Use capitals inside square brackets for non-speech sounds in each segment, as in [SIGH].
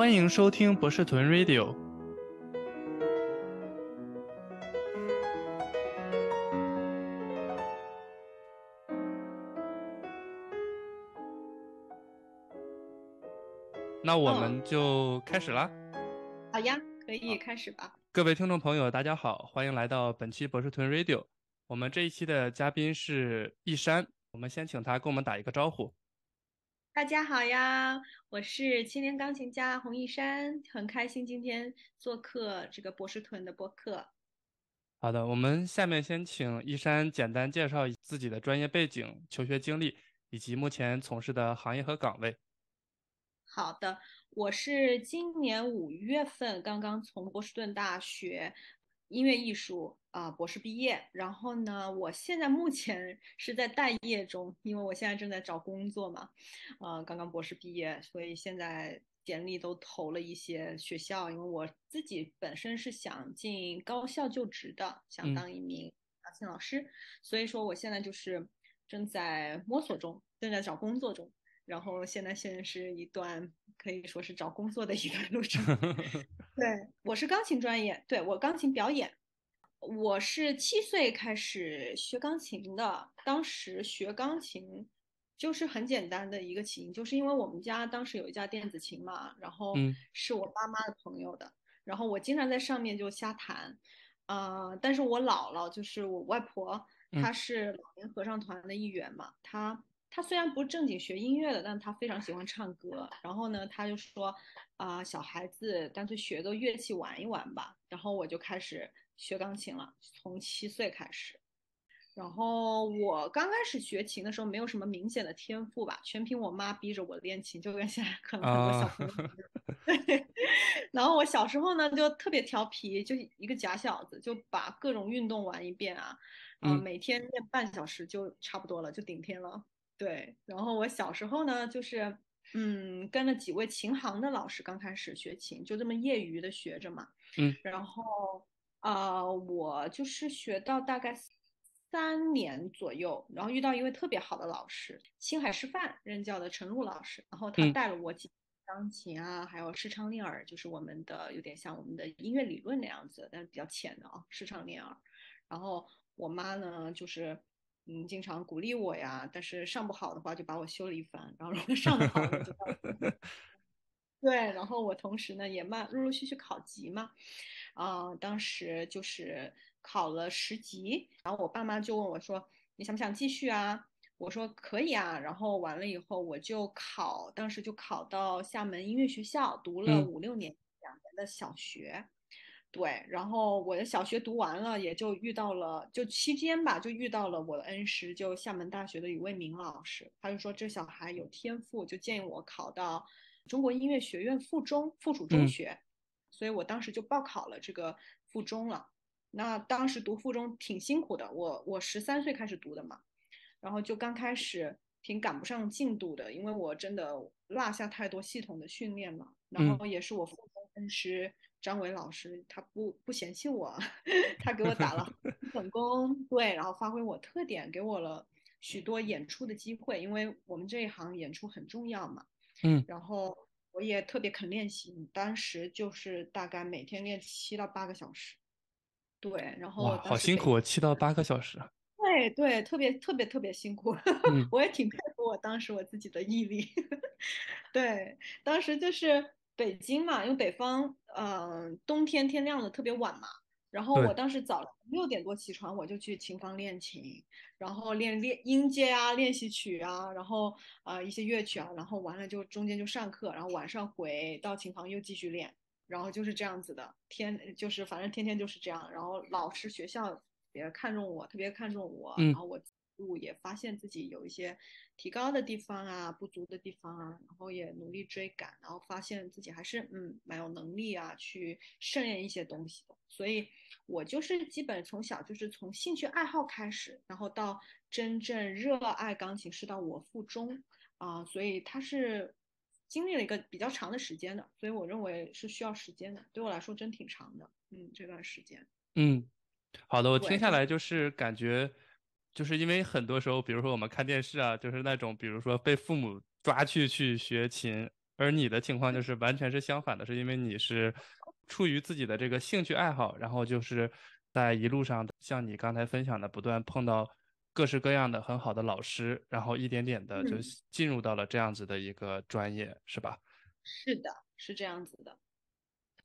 欢迎收听博士屯 Radio。那我们就开始啦。好呀，可以开始吧。各位听众朋友，大家好，欢迎来到本期博士屯 Radio。我们这一期的嘉宾是易山，我们先请他跟我们打一个招呼。大家好呀，我是青年钢琴家洪一山，很开心今天做客这个博士屯的播客。好的，我们下面先请一山简单介绍自己的专业背景、求学经历以及目前从事的行业和岗位。好的，我是今年五月份刚刚从波士顿大学音乐艺术啊博士毕业，然后呢，我现在目前是在待业中，因为我现在正在找工作嘛，呃，刚刚博士毕业，所以现在简历都投了一些学校，因为我自己本身是想进高校就职的，想当一名钢琴老师，所以说我现在就是正在摸索中，正在找工作中。然后现在现在是一段可以说是找工作的一个路程。[LAUGHS] 对，我是钢琴专业，对我钢琴表演。我是七岁开始学钢琴的，当时学钢琴就是很简单的一个琴，就是因为我们家当时有一架电子琴嘛，然后是我爸妈的朋友的，然后我经常在上面就瞎弹。啊，但是我姥姥就是我外婆，她是老年合唱团的一员嘛，她。他虽然不正经学音乐的，但他非常喜欢唱歌。然后呢，他就说，啊，小孩子干脆学个乐器玩一玩吧。然后我就开始学钢琴了，从七岁开始。然后我刚开始学琴的时候，没有什么明显的天赋吧，全凭我妈逼着我练琴，就跟现在可能很多小朋友。对。[LAUGHS] 然后我小时候呢，就特别调皮，就一个假小子，就把各种运动玩一遍啊，啊，每天练半小时就差不多了，就顶天了。对，然后我小时候呢，就是嗯，跟了几位琴行的老师，刚开始学琴，就这么业余的学着嘛。嗯，然后啊，我就是学到大概三年左右，然后遇到一位特别好的老师，青海师范任教的陈露老师，然后他带了我几钢琴啊，还有视唱练耳，就是我们的有点像我们的音乐理论那样子，但是比较浅的啊，视唱练耳。然后我妈呢，就是。嗯，经常鼓励我呀，但是上不好的话就把我修了一番，然后如果上的好，就 [LAUGHS] 对，然后我同时呢也慢陆陆续续考级嘛，啊，当时就是考了十级，然后我爸妈就问我说，你想不想继续啊？我说可以啊，然后完了以后我就考，当时就考到厦门音乐学校，读了五六年两年的小学。对，然后我的小学读完了，也就遇到了，就期间吧，就遇到了我的恩师，就厦门大学的于卫明老师，他就说这小孩有天赋，就建议我考到中国音乐学院附中附属中学，所以我当时就报考了这个附中了。那当时读附中挺辛苦的，我我十三岁开始读的嘛，然后就刚开始挺赶不上进度的，因为我真的落下太多系统的训练了，然后也是我附中恩师。张伟老师他不不嫌弃我，[LAUGHS] 他给我打了 [LAUGHS] 本工，对，然后发挥我特点，给我了许多演出的机会，因为我们这一行演出很重要嘛。嗯，然后我也特别肯练习，当时就是大概每天练七到八个小时。对，然后好辛苦，七到八个小时。对对，特别特别特别辛苦，[LAUGHS] 我也挺佩服我当时我自己的毅力。对，当时就是。北京嘛，因为北方，嗯，冬天天亮的特别晚嘛。然后我当时早六点多起床，我就去琴房练琴，然后练练音阶啊、练习曲啊，然后啊一些乐曲啊，然后完了就中间就上课，然后晚上回到琴房又继续练，然后就是这样子的，天就是反正天天就是这样。然后老师学校也看重我，特别看重我，然后我。也发现自己有一些提高的地方啊，不足的地方啊，然后也努力追赶，然后发现自己还是嗯蛮有能力啊，去胜任一些东西的。所以，我就是基本从小就是从兴趣爱好开始，然后到真正热爱钢琴是到我附中啊，所以它是经历了一个比较长的时间的。所以我认为是需要时间的，对我来说真挺长的。嗯，这段时间。嗯，好的，我听下来就是感觉。就是因为很多时候，比如说我们看电视啊，就是那种比如说被父母抓去去学琴，而你的情况就是完全是相反的，是因为你是出于自己的这个兴趣爱好，然后就是在一路上像你刚才分享的，不断碰到各式各样的很好的老师，然后一点点的就嗯进入到了这样子的一个专业，是吧？是的，是这样子的。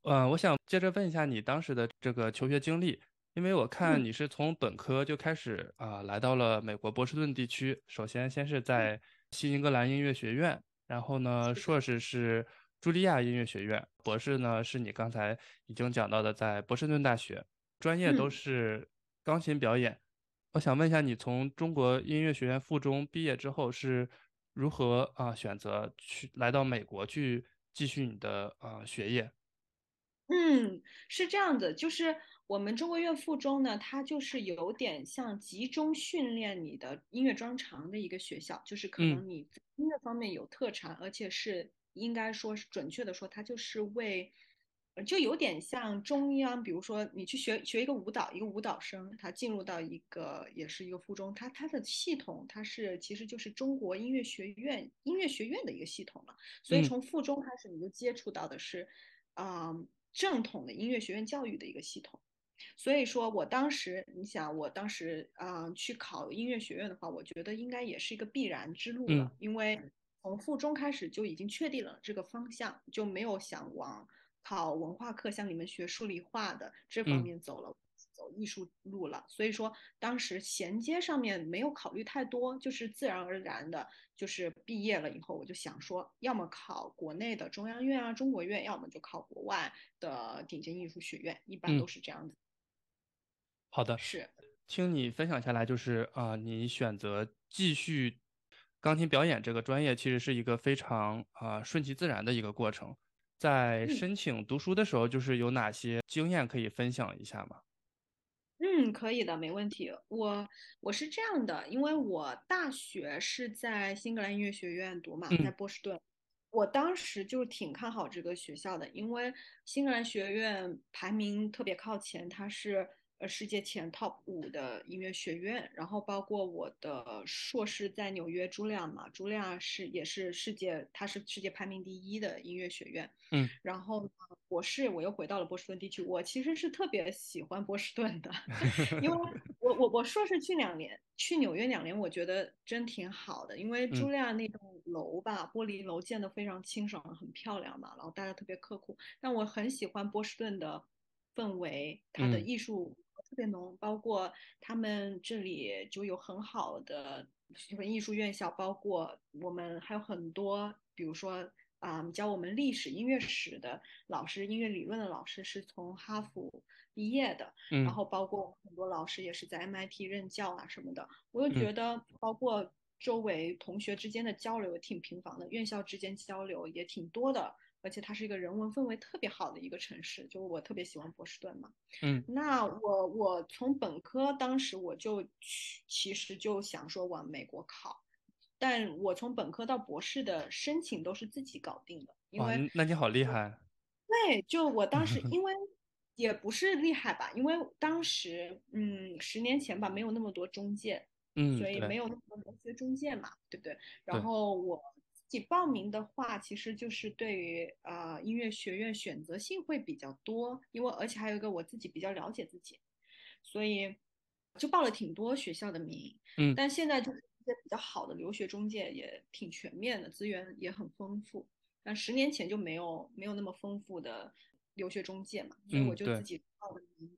嗯，我想接着问一下你当时的这个求学经历，因为我看嗯你是从本科就开始啊、来到了美国波士顿地区。首先，先是在新英格兰音乐学院，然后呢，硕士是茱莉亚音乐学院，博士呢是你刚才已经讲到的在波士顿大学，专业都嗯是钢琴表演。我想问一下，你从中国音乐学院附中毕业之后是如何啊、选择去来到美国去继续你的啊、学业？嗯，是这样的，就是我们中国乐附中呢，它就是有点像集中训练你的音乐专长的一个学校，就是可嗯能你音乐方面有特长，而且是应该说是准确的说，它就是为，呃就有点像中央，比如说你去学学一个舞蹈，一个舞蹈生，他进入到一个也是一个附中，它它的系统它是其实就是中国音乐学院音乐学院的一个系统了。所以嗯从附中开始，你就接触到的是，啊、正统的音乐学院教育的一个系统。所以说我当时，你想，我当时啊、呃去考音乐学院的话，我觉得应该也是一个必然之路嗯了，因为从附中开始就已经确定了这个方向，就没有想往考文化课，像你们学数理化的这方嗯面走了。走艺术路了，所以说当时衔接上面没有考虑太多，就是自然而然的，就是毕业了以后，我就想说，要么考国内的中央院啊、中国院，要么就考国外的顶尖艺术学院，一般嗯都是这样子。好的，是，听你分享下来，就是啊、你选择继续钢琴表演这个专业，其实是一个非常啊、顺其自然的一个过程。在嗯申请读书的时候，就是有哪些经验可以分享一下吗？嗯，可以的，没问题。我我是这样的，因为我大学是在新格兰音乐学院读嘛，在嗯波士顿。我当时就挺看好这个学校的，因为新格兰学院排名特别靠前，它是呃世界前 top 五的音乐学院。然后包括我的硕士在纽约茱莉亚嘛，茱莉亚是也是世界，它是世界排名第一的音乐学院。嗯然后呢，博士我又回到了波士顿地区。我其实是特别喜欢波士顿的 [LAUGHS] [LAUGHS] 因为我我我硕士去两年，去纽约两年，我觉得真挺好的。因为茱嗯莉亚那栋楼吧，玻璃楼建得非常清爽，很漂亮嘛，然后大家特别刻苦。但我很喜欢波士顿的氛围，它的嗯艺术特别浓，包括他们这里就有很好的艺术院校，包括我们还有很多，比如说。啊、教我们历史、音乐史的老师、音乐理论的老师是从哈佛毕业的，然嗯后包括很多老师也是在 MIT 任教啊什么的，我就嗯觉得包括周围同学之间的交流也挺频繁的，院校之间交流也挺多的，而且它是一个人文氛围特别好的一个城市，就我特别喜欢波士顿嘛。嗯那我我从本科当时我就去，其实就想说往美国考，但我从本科到博士的申请都是自己搞定的，因，为那你好厉害。对，就我当时 [LAUGHS] 因为也不是厉害吧，因为当时嗯十年前吧没有那么多中介，嗯，所以没有那么多留学中介嘛，对不对？然，后我自己报名的话，其实就是对于呃音乐学院选择性会比较多，因为而且还有一个我自己比较了解自己，所以就报了挺多学校的名。嗯但现在就是一些比较好的留学中介也挺全面的，资源也很丰富。但十年前就没有没有那么丰富的留学中介嘛，所以我就自己报了名。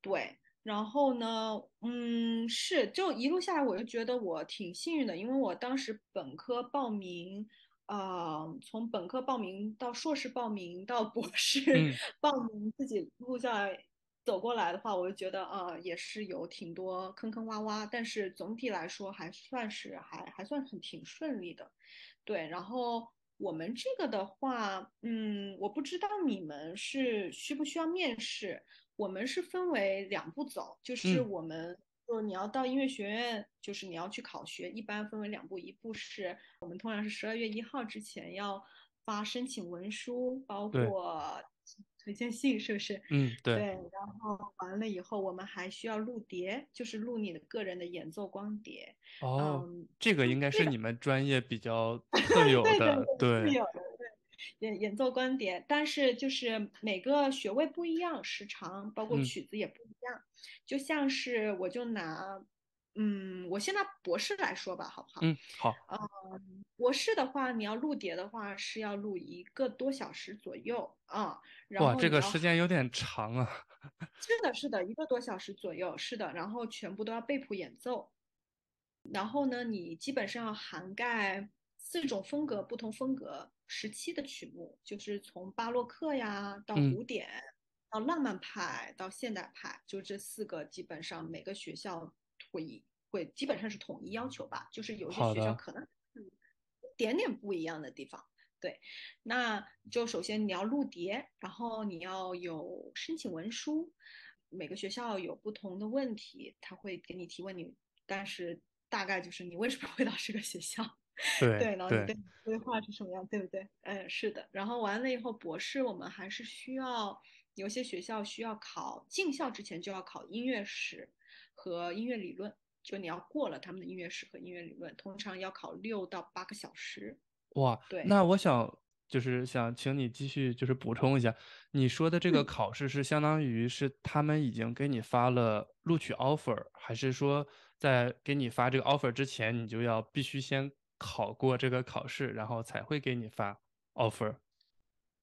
对，然后呢，嗯，是，就一路下来，我就觉得我挺幸运的，因为我当时本科报名，呃，从本科报名到硕士报名到博士嗯报名，自己路下来走过来的话，我就觉得啊、呃也是有挺多坑坑洼洼，但是总体来说还算是还还算很挺顺利的。对，然后我们这个的话，嗯，我不知道你们是需不需要面试。我们是分为两步走，就是嗯我们就你要到音乐学院，就是你要去考学，一般分为两步，一步是我们通常是十二月一号之前要发申请文书，包，括推荐信，是不是？嗯对，对，然后完了以后，我们还需要录碟，就是录你的个人的演奏光碟。哦，嗯，这个应该是你们专业比较 [LAUGHS] 特有对对的，对，是对，有的。对，演演奏光碟，但是就是每个学位不一样，时长包括曲子也不一样。就像是我就拿，嗯，我先拿博士来说吧，好不好？嗯，好。嗯，博士的话，你要录碟的话是要录一个多小时左右啊。哇，这个时间有点长啊。是的，是的，一个多小时左右，是的。然后全部都要背谱演奏。然后呢，你基本上要涵盖四种风格、不同风格时期的曲目，就是从巴洛克呀到古典，到浪漫派到现代派，就这四个基本上每个学校会会基本上是统一要求吧，就是有些学校可能一点点不一样的地方。对，那就首先你要录碟，然后你要有申请文书，每个学校有不同的问题，他会给你提问你，但是。大概就是你为什么会到这个学校？[LAUGHS] 对对，然后你的规划是什么样，对不对？嗯，是的。然后完了以后，博士我们还是需要有些学校需要考进校之前就要考音乐史和音乐理论，就你要过了他们的音乐史和音乐理论，通常要考六到八个小时。哇，对。那我想就是想请你继续就是补充一下，你说的这个考试是相当于是他们已经给你发了录取 offer，还是说？在给你发这个 offer 之前，你就要必须先考过这个考试，然后才会给你发 offer。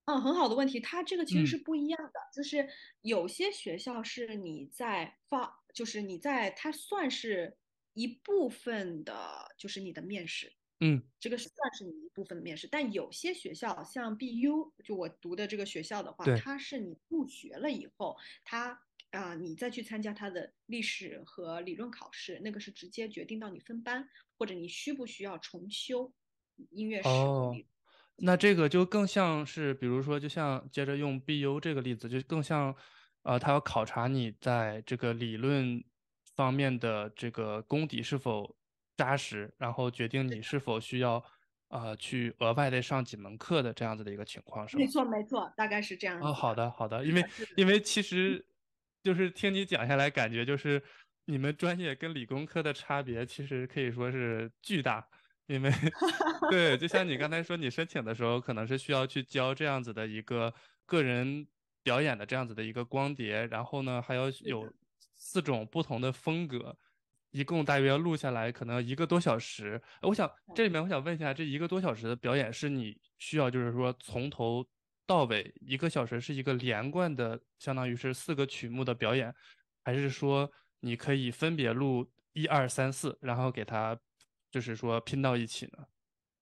嗯，很好的问题，它这个其实是不一样的，就是有些学校是你在发，就是你在它算是一部分的，就是你的面试。嗯，这个算是你一部分的面试，但有些学校像 BU，就我读的这个学校的话，它是你入学了以后，它。啊，你再去参加他的历史和理论考试，那个是直接决定到你分班，或者你需不需要重修音乐史。哦，那这个就更像是，比如说，就像接着用 BU 这个例子，就更像，呃，他要考察你在这个理论方面的这个功底是否扎实，然后决定你是否需要，呃，去额外的上几门课的这样子的一个情况，是吗？没错，没错，大概是这样。哦，好的，好的，因为因为其实。就是听你讲下来，感觉就是你们专业跟理工科的差别，其实可以说是巨大。因为，对，就像你刚才说，你申请的时候可能是需要去交这样子的一个个人表演的这样子的一个光碟，然后呢还要有四种不同的风格，一共大约要录下来可能一个多小时。我想这里面我想问一下，这一个多小时的表演是你需要就是说从头。到尾一个小时是一个连贯的，相当于是四个曲目的表演，还是说你可以分别录一二三四，然后给它就是说拼到一起呢？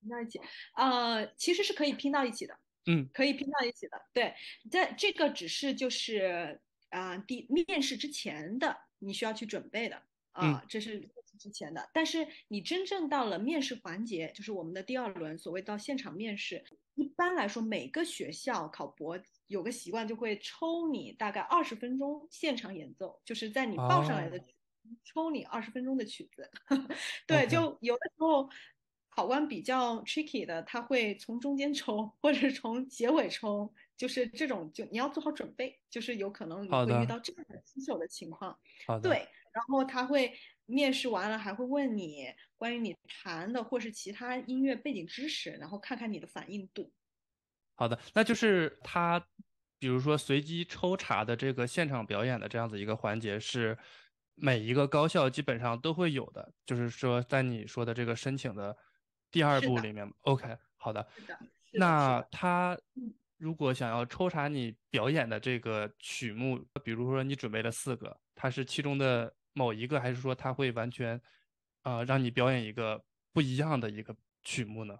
拼到一起，呃，其实是可以拼到一起的，嗯，可以拼到一起的。对，在这个只是就是啊，第面试之前的你需要去准备的啊，这是之前的。但是你真正到了面试环节，就是我们的第二轮，所谓到现场面试。一般来说，每个学校考博有个习惯，就会抽你大概二十分钟现场演奏，就是在你报上来的抽你二十分钟的曲子。[LAUGHS] 对，就有的时候考官比较 tricky 的，他会从中间抽，或者从结尾抽，就是这种就你要做好准备，就是有可能你会遇到这样的棘手的情况。对，然后他会。面试完了还会问你关于你弹的或是其他音乐背景知识，然后看看你的反应度。好的，那就是他，比如说随机抽查的这个现场表演的这样子一个环节，是每一个高校基本上都会有的。就是说，在你说的这个申请的第二步里面，OK，好的。是的。那他如果想要抽查你表演的这个曲目，比如说你准备了四个，它是其中的。某一个，还是说他会完全，啊，让你表演一个不一样的一个曲目呢？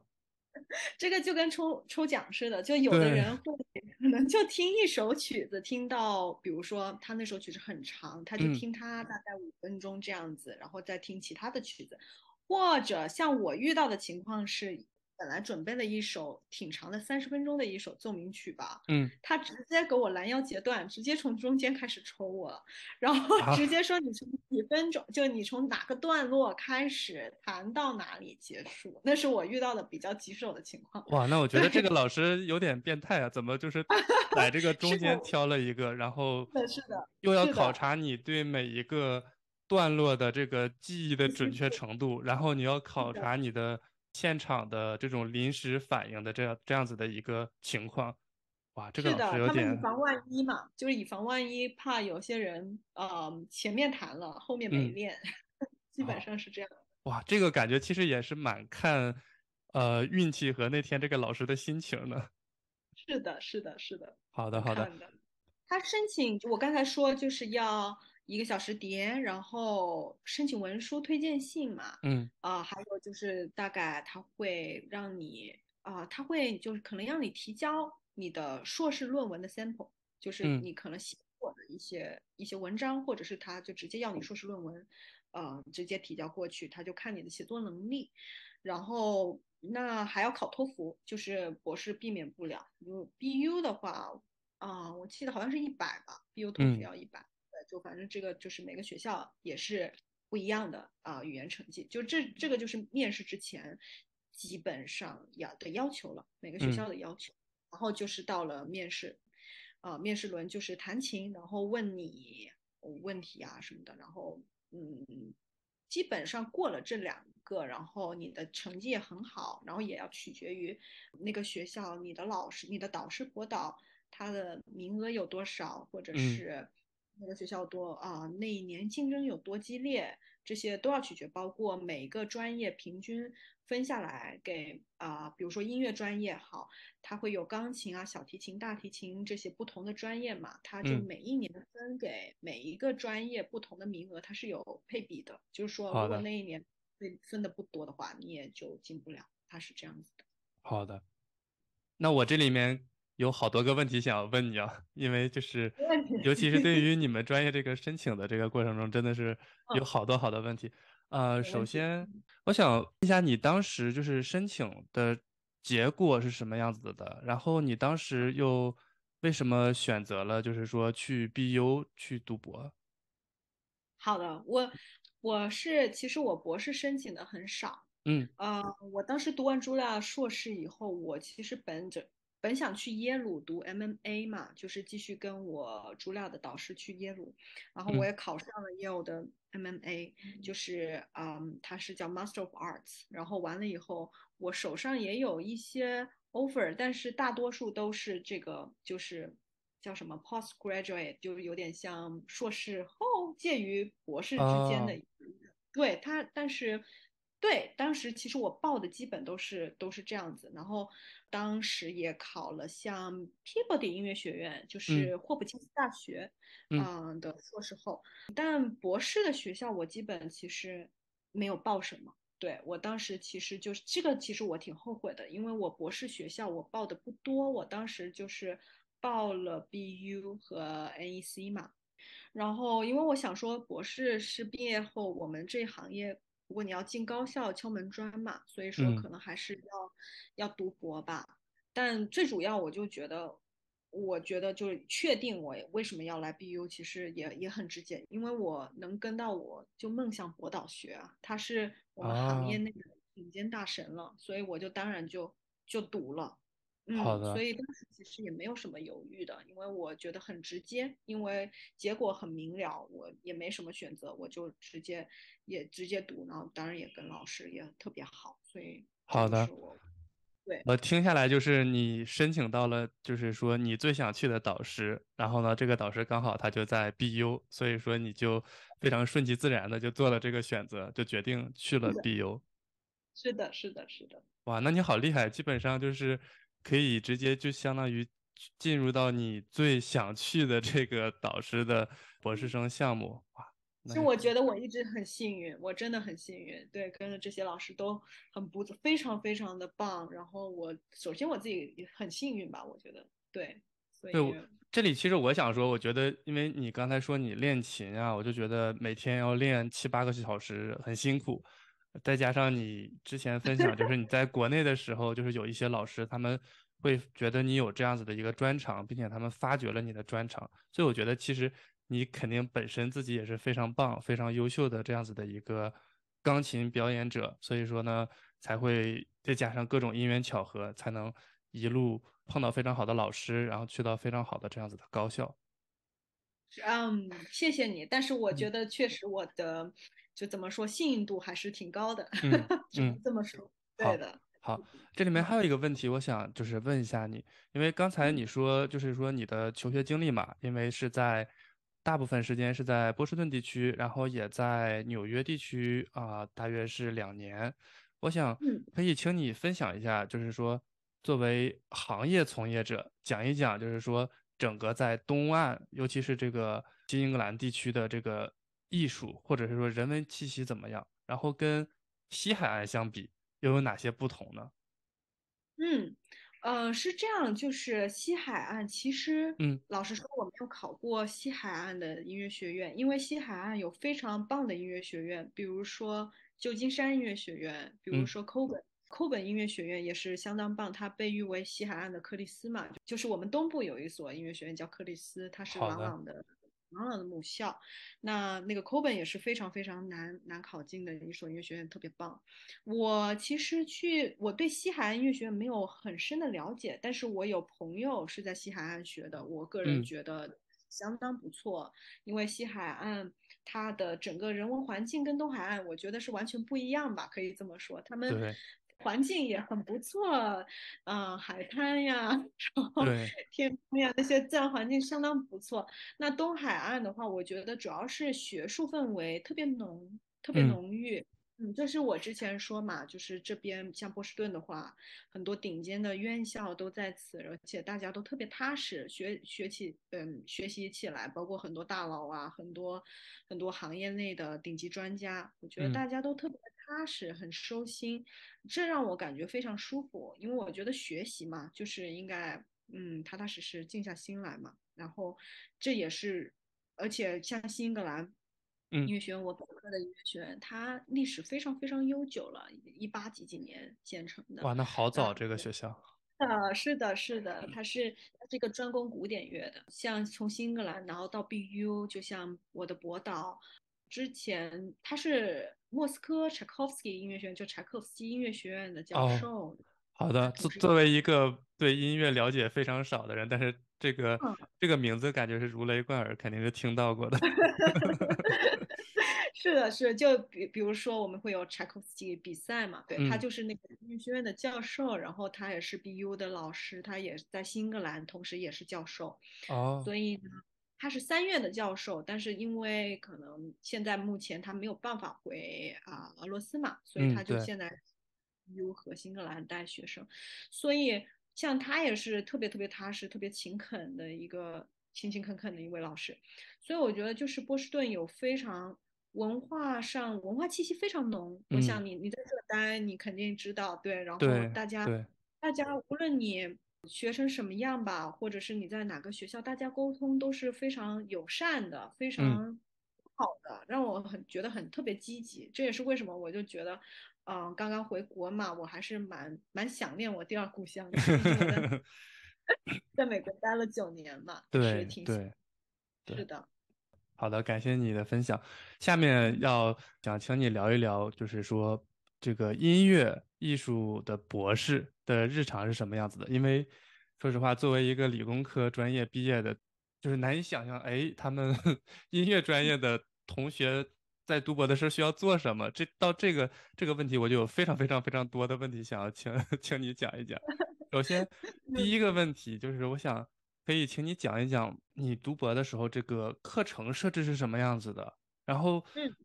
[LAUGHS] 这个就跟抽抽奖似的，就有的人会可能就听一首曲子，听到比如说他那首曲子很长，他就听他大概五分钟这样子，然后再听其他的曲子，或者像我遇到的情况是。本来准备了一首挺长的三十分钟的一首奏鸣曲吧，嗯，他直接给我拦腰截断，直接从中间开始抽我，然后直接说你从几分钟，就你从哪个段落开始弹到哪里结束，那是我遇到的比较棘手的情况。哇，那我觉得这个老师有点变态啊，怎么就是 [LAUGHS] 在这个中间挑了一个，然后是的，又要考察你对每一个段落的这个记忆的准确程度，然后你要考察你的。现场的这种临时反应的这样这样子的一个情况。哇，这个有他们以，防万一嘛，就是以防万一，怕有些人呃前面谈了，后面没嗯，练，[LAUGHS] 基本哦，上是这样。哇，这个感觉其实也是蛮看，呃，运气和那天这个老师的心情的。[LAUGHS] 是的，是的，是的，好的，好的。他申请，我刚才说就是要一个小时碟，然后申请文书推荐信嘛，嗯啊、还有就是大概他会让你啊、他会就是可能让你提交你的硕士论文的 sample，就是嗯你可能写过的一些一些文章，或者是他就直接要你硕士论文，呃，直接提交过去，他就看你的写作能力。然后那还要考托福，就是博士避免不了。如 BU 的话，啊、我记得好像是一百吧，BU 托福嗯要一百。对，就反正这个就是每个学校也是不一样的啊、语言成绩。就这这个就是面试之前基本上要的要求了，每个学嗯校的要求。然后就是到了面试，啊、面试轮就是弹琴，然后问你问题啊什么的，然后嗯，基本上过了这两个，然后你的成绩也很好，然后也要取决于那个学校你的老师、你的导师博导他的名额有多少，或者嗯，是那个学校多啊、那一年竞争有多激烈，这些都要取决，包括每个专业平均分下来给啊、比如说音乐专业好，它会有钢琴啊、小提琴、大提琴这些不同的专业嘛，它就嗯，每一年分给每一个专业不同的名额，它是有配比的。就是说，如果，那一年分分的不多的话，你也就进不了，它是这样子的。好的。那我这里面有好多个问题想要问你啊，因为就是。尤其是对于你们专业这个申请的这个过程中，真的是 [LAUGHS] 有嗯，好多好多问题。呃。首先我想问一下，你当时就是申请的结果是什么样子的？然后你当时又为什么选择了就是说去 BU 去读博？好的，我我是其实我博士申请的很少，嗯呃，我当时读完朱莉亚硕士以后，我其实本着本想去耶鲁读 MMA 嘛，就是继续跟我茱莉亚的导师去耶鲁，然后我嗯。也考上了耶鲁的 MMA，就是嗯，它是叫 Master of Arts，然后完了以后，我手上也有一些 offer，但是大多数都是这个就是叫什么 postgraduate，就是有点像硕士后介于博士之间的啊。对他，但是对当时其实我报的基本都是都是这样子，然后当时也考了像 Peabody 音乐学院，就嗯。是霍普金斯大学，嗯。嗯的硕士后，但博士的学校我基本其实没有报什么。对，我当时其实就是这个，其实我挺后悔的，因为我博士学校我报的不多，我当时就是报了 BU 和 NEC 嘛，然后因为我想说，博士是毕业后我们这行业，如果你要进高校敲门砖嘛，所以说嗯，可能还是要要读博吧。但最主要，我就觉得，我觉得就是确定我为什么要来 BU，其实也也很直接，因为我能跟到我就梦想博导学啊，他是我们行业啊，内的顶尖大神了，所以我就当然就就读了。嗯，所好的。以当时其实也没有什么犹豫的，因为我觉得很直接，因为结果很明了，我也没什么选择，我就直接也直接读，然后当然也跟老师也特别好，所以这好的，对我听下来就是你申请到了，就是说你最想去的导师，然后呢，这个导师刚好他就在 BU，所以说你就非常顺其自然的就做了这个选择，就决定去了是的，BU。是的，是的，是的，哇，那你好厉害，基本上就是可以直接就相当于进入到你最想去的这个导师的博士生项目。哇，那其实我觉得我一直很幸运，我真的很幸运，对，跟着这些老师都很不非常非常的棒，然后我首先我自己也很幸运吧，我觉得对，所对，这里其实我想说，我觉得，因为你刚才说你练琴啊，我就觉得每天要练七八个小时，很辛苦。再加上你之前分享，就是你在国内的时候，就是有一些老师他们会觉得你有这样子的一个专长，并且他们发掘了你的专长，所以我觉得其实你肯定本身自己也是非常棒、非常优秀的这样子的一个钢琴表演者，所以说呢，才会再加上各种因缘巧合，才能一路碰到非常好的老师，然后去到非常好的这样子的高校。嗯，谢谢你，但是我嗯。觉得确实我的就怎么说信任度还是挺高的，嗯 [LAUGHS] 只能嗯，这么说。对的。好，这里面还有一个问题，我想就是问一下你，因为刚才你说就是说你的求学经历嘛，因为是在大部分时间是在波士顿地区，然后也在纽约地区啊，大约是两年。我想可以请你分享一下，就是说作为行业从业者，讲一讲，就是说整个在东岸，尤其是这个新英格兰地区的这个艺术或者是说人文气息怎么样，然后跟西海岸相比。又有哪些不同呢？嗯，呃，是这样，就是西海岸，其实，嗯，老实说，我没有考过西海岸的音乐学院，因为西海岸有非常棒的音乐学院，比如说旧金山音乐学院，比如说 Coben，Coben 音乐学院也是相当棒，它被誉为西海岸的克里斯嘛，就是我们东部有一所音乐学院叫克里斯，它是朗朗的。朗朗的母校，那那个 Coben 也是非常非常难难考进的一所音乐学院，特别棒。我其实去，我对西海岸音乐学院没有很深的了解，但是我有朋友是在西海岸学的，我个人觉得相当不错。因为西海岸它的整个人文环境跟东海岸，我觉得是完全不一样吧，可以这么说。他们。环境也很不错，嗯，海滩呀，然后天空呀，那些自然环境相当不错。那东海岸的话，我觉得主要是学术氛围特别浓，特别浓郁。嗯，就是我之前说嘛，就是这边像波士顿的话，很多顶尖的院校都在此，而且大家都特别踏实，学学起，嗯，学习起来，包括很多大佬啊，很多很多行业内的顶级专家，我觉得大家都特别踏实，很收心，这让我感觉非常舒服。因为我觉得学习嘛，就是应该，嗯，踏踏实实，静下心来嘛。然后这也是，而且像新英格兰。音乐学院，我本科的音乐学院，它历史非常非常悠久了，一八几几年建成的。哇，那好早这个学校。[LAUGHS] 呃，是的，是的，它是它是一个专攻古典乐的，像从新英格兰然后到 BU，就像我的博导，之前他是莫斯科柴可夫斯基音乐学院，就柴可夫斯基音乐学院的教授。好的，作作为一个对音乐了解非常少的人，但是这个这个名字感觉是如雷贯耳，肯定是听到过的。[LAUGHS] [LAUGHS] 是的，是就比比如说我们会有柴可夫斯基比赛嘛，对他就是那个音乐学院的教授，然后他也是 BU 的老师，他也在新英格兰，同时也是教授。哦，所以呢，他是三院的教授，但是因为可能现在目前他没有办法回啊俄罗斯嘛，所以他就现在。U 和新格兰带学生，所以像他也是特别特别踏实、特别勤恳的一个勤勤恳恳的一位老师，所以我觉得就是波士顿有非常文化上文化气息非常浓。我想你你在这待，你肯定知道对。然后大家大家无论你学成什么样吧，或者是你在哪个学校，大家沟通都是非常友善的，非常好的，让我很觉得很特别积极。这也是为什么我就觉得。嗯，刚刚回国嘛，我还是蛮蛮想念我第二故乡的，[LAUGHS] 在美国待了九年嘛，对对，是的。好的，感谢你的分享。下面要想请你聊一聊，就是说这个音乐艺术的博士的日常是什么样子的？因为说实话，作为一个理工科专业毕业的，就是难以想象，哎，他们 [LAUGHS] 音乐专业的同学。在读博的时候需要做什么？这到这个这个问题，我就有非常非常非常多的问题想要请 [LAUGHS] 请你讲一讲。首先，[LAUGHS] 第一个问题就是，我想可以请你讲一讲你读博的时候这个课程设置是什么样子的。然后，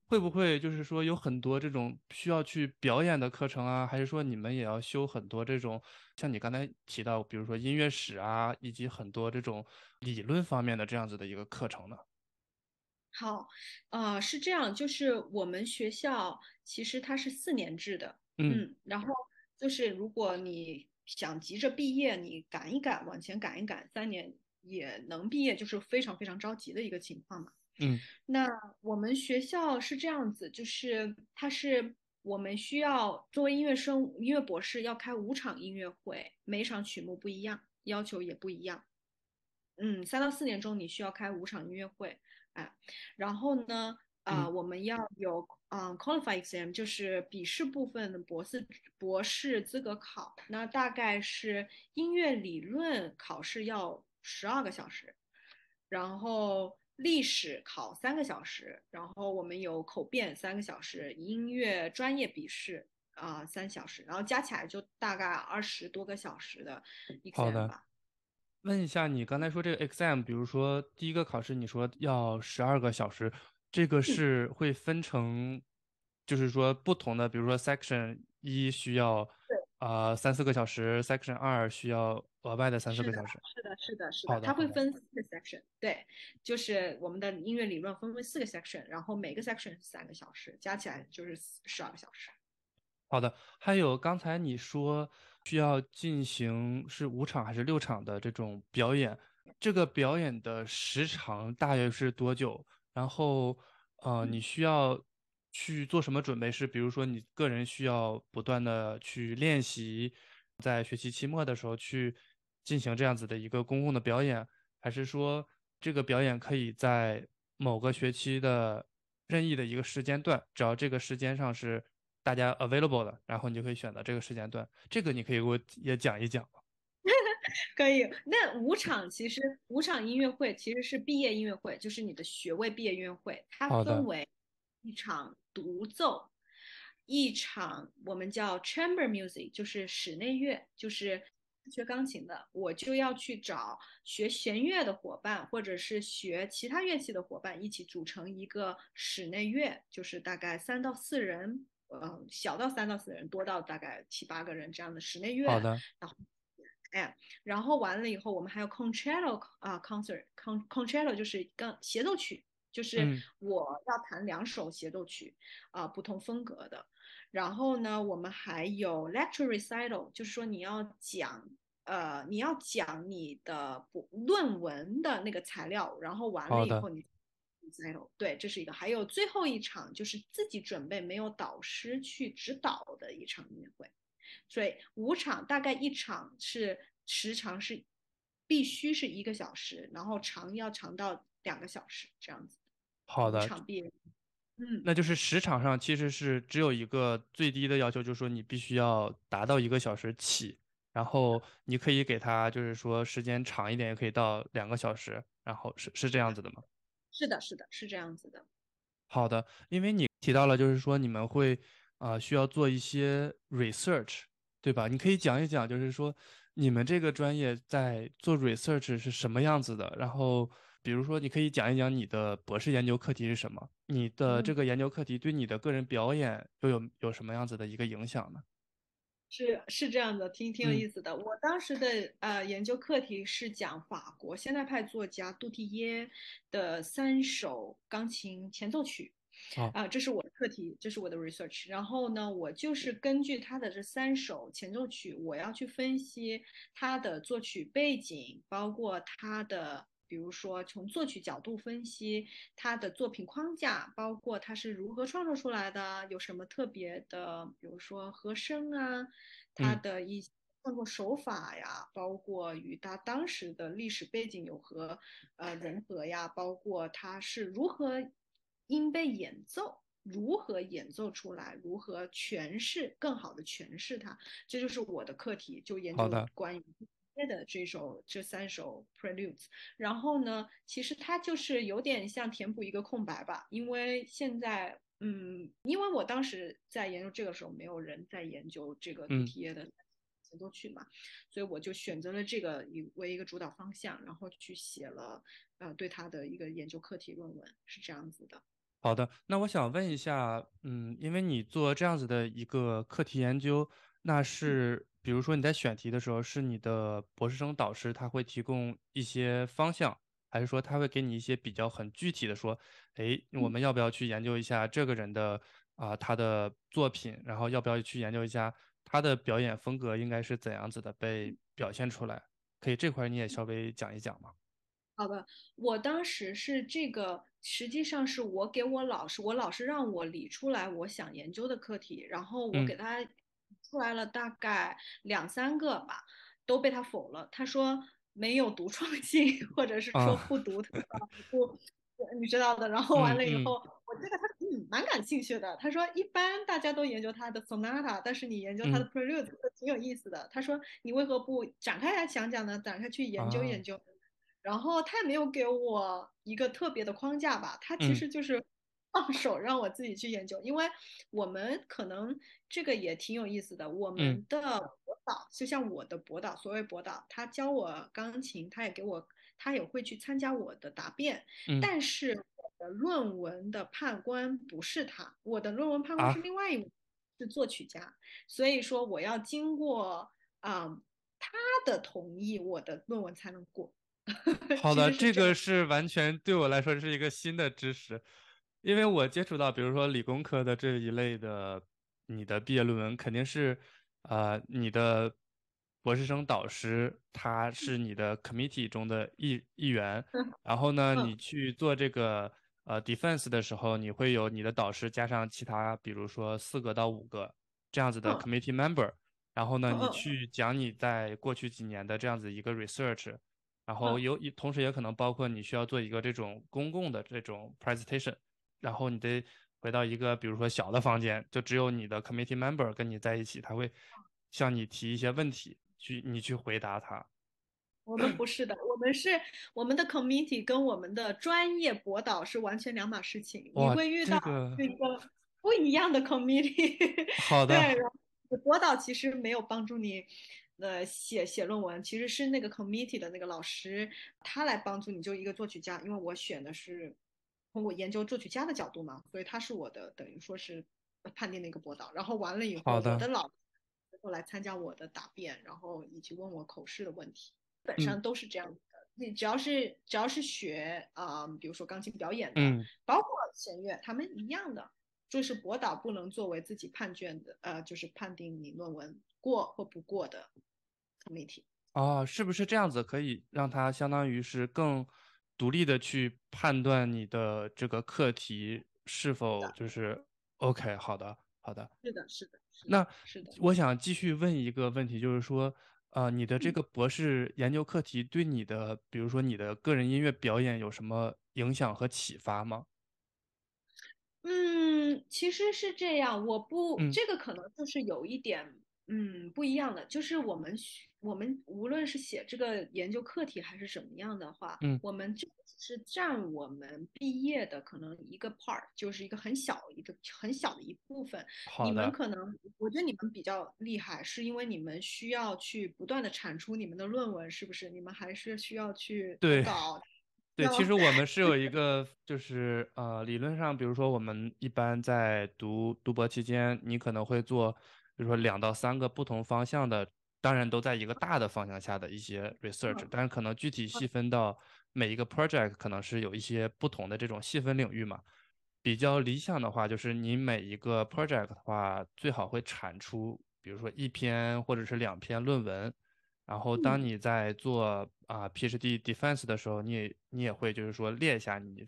会不会就是说有很多这种需要去表演的课程啊？还是说你们也要修很多这种像你刚才提到，比如说音乐史啊，以及很多这种理论方面的这样子的一个课程呢？好，呃，是这样，就是我们学校其实它是四年制的，嗯，然后就是如果你想急着毕业，你赶一赶，往前赶一赶，三年也能毕业，就是非常非常着急的一个情况嘛，嗯，那我们学校是这样子，就是它是我们需要作为音乐生、音乐博士要开五场音乐会，每场曲目不一样，要求也不一样，嗯，三到四年中你需要开五场音乐会。哎，然后呢？啊，我们要有嗯，qualify exam，就是笔试部分的博士博士资格考。那大概是音乐理论考试要十二个小时，然后历史考三个小时，然后我们有口辩三个小时，音乐专业笔试啊、三小时，然后加起来就大概二十多个小时的好 exam 的。吧。问一下，你刚才说这个 exam，比如说第一个考试，你说要十二个小时，这个嗯，是会分成，就是说不同的，比如说 section 一需要对，啊、三四个小时，section 二需要额外的三四，个小时。是的，是的，是的，好的，它会。分四个 section，对，就是我们的音乐理论分为四个 section，然后每个 section 是三个小时，加起来就是十二个小时。好的，还有刚才你说需要进行是五场还是六场的这种表演，这个表演的时长大约是多久？然后，呃，你需要去做什么准备？是比如说你个人需要不断的去练习，在学期期末的时候去进行这样子的一个公共的表演，还是说这个表演可以在某个学期的任意的一个时间段，只要这个时间上是大家 available 的，然后你就可以选择这个时间段。这个你可以给我也讲一讲吗？[LAUGHS] 可以，那五场其实五场音乐会其实是毕业音乐会，就是你的学位毕业音乐会，它，分为一场独奏，一场我们叫 chamber music，就是室内乐，就是学钢琴的，我就要去找学弦乐的伙伴，或者是学其他乐器的伙伴，一起组成一个室内乐，就是大概三到四人，呃，小到三到四人，多到大概七八个人这样的室内乐，好的，然后。哎，然后完了以后，我们还有 concerto 啊、concert，con concerto 就是钢协奏曲，就是嗯，我要弹两首协奏曲啊、不同风格的。然后呢，我们还有 lecture recital，就是说你要讲呃，你要讲你的不论文的那个材料，然后完了，以后你 recital，对，这是一个。还有最后一场就是自己准备，没有导师去指导的一场音乐会。所以五场大概一场是时长是必须是一个小时，然后长要长到两个小时这样子。好的。场毕业，嗯，那就是时长上其实是只有一个最低的要求，就是说你必须要达到一个小时起，然后你可以给他就是说时间长一点，也可以到两个小时，然后是是这样子的吗？是的，是的，是这样子的。好的，因为你提到了，就是说你们会啊、呃需要做一些 research，对吧？你可以讲一讲，就是说你们这个专业在做 research 是什么样子的？然后比如说，你可以讲一讲你的博士研究课题是什么？你的这嗯。个研究课题对你的个人表演又有有什么样子的一个影响呢？是是这样的，挺挺有嗯，意思的。我当时的呃研究课题是讲法国现代派作家杜蒂耶的三首钢琴前奏曲，好，啊、这是我的课题，这是我的 research。然后呢，我就是根据他的这三首前奏曲，我要去分析他的作曲背景，包括他的。比如说，从作曲角度分析他的作品框架，包括他是如何创作出来的，有什么特别的，比如说和声啊，他嗯，的一些创作手法呀，包括与他当时的历史背景有何呃融合呀，包括他是如何音被演奏。如何演奏出来，如何诠释，更好的诠释它，这就是我的课题，就研究关于的这首这三首 Preludes。然后呢，其实它就是有点像填补一个空白吧，因为现在，嗯，因为我当时在研究这个时候，没有人在研究这个杜嗯。提耶的协奏曲嘛，所以我就选择了这个以为一个主导方向，然后去写了呃对它的一个研究课题论文，是这样子的。好的，那我想问一下，嗯，因为你做这样子的一个课题研究，那嗯是比如说你在选题的时候，是你的博士生导师他会提供一些方向，还是说他会给你一些比较很具体的说，诶，我嗯。们要不要去研究一下这个人的啊、他的作品，然后要不要去研究一下他的表演风格应该是怎样子的被表现出来？可以这块儿你也稍微讲一讲吗？好的，我当时是这个，实际上是我给我老师，我老师让我理出来我想研究的课题，然后我嗯给他出来了大概两三个吧，都被他否了。他说没有独创性，或者是说啊，不独特，不，你知道的。然后完了以后，我这个他嗯蛮感兴趣的。他说一般大家都研究他的 sonata，但是你研究他的嗯 prelude 挺有意思的。他说你为何不展开来讲讲呢？展开去研究啊，研究。然后他也没有给我一个特别的框架吧，他其嗯实就是放 [LAUGHS] 手让我自己去研究，因为我们可能这个也挺有意思的。我们的博导，就像我的博导，所谓博导，他教我钢琴，他也给我，他也会去参加我的答辩。嗯，但是我的论文的判官不是他，我的论文判官是另外一位，是作曲家。所以说我要经过啊他的同意，我的论文才能过。[LAUGHS] 好的，这个是完全对我来说是一个新的知识。因为我接触到，比如说理工科的这一类的，你的毕业论文肯定是，呃，你的博士生导师他是你的 committee 中的一一员，然后呢，你去做这个呃 defense 的时候，你会有你的导师加上其他，比如说四个到五个这样子的 committee member，然后呢，你去讲你在过去几年的这样子一个 research，然后有同时也可能包括你需要做一个这种公共的这种 presentation。然后你得回到一个，比如说小的房间，就只有你的 committee member 跟你在一起，他会向你提一些问题，去你去回答他。我们不是的，我们是我们的 committee 跟我们的专业博导是完全两码事情。你会遇到一个不一样的 committee。[LAUGHS] 好的。对，博导其实没有帮助你，呃，写写论文，其实是那个 committee 的那个老师他来帮助你，就一个作曲家，因为我选的是。通过研究作曲家的角度嘛，所以他是我的等于说是判定的一个博导。然后完了以后，我的老师过来参加我的答辩，然后以及问我口试的问题，基本上都是这样子的。你只要是只要是学啊，比如说钢琴表演的，包括弦乐，他们一样的，就是博导不能作为自己判卷的，呃，就是判定你论文过或不过的 committee。哦，是不是这样子可以让他相当于是更？独立的去判断你的这个课题是否就是 OK，好的，好的，是的，是的。那是的，我想继续问一个问题，就是说，呃，你的这个博士研究课题对你的，比如说你的个人音乐表演有什么影响和启发吗？嗯，其实是这样，我不，这个可能就是有一点。嗯，不一样的就是我们我们无论是写这个研究课题还是什么样的话，嗯，我们就只是占我们毕业的可能一个 part，就是一个很小一个很小的一部分。你们可能，我觉得你们比较厉害，是因为你们需要去不断的产出你们的论文，是不是？你们还是需要去对搞。对，其实我们是有一个，就是呃，理论上，比如说我们一般在读读博期间，你可能会做。比如说两到三个不同方向的，当然都在一个大的方向下的一些 research，但是可能具体细分到每一个 project，可能是有一些不同的这种细分领域嘛。比较理想的话，就是你每一个 project 的话，最好会产出，比如说一篇或者是两篇论文。然后当你在做啊 PhD defense 的时候，你也你也会就是说列一下你。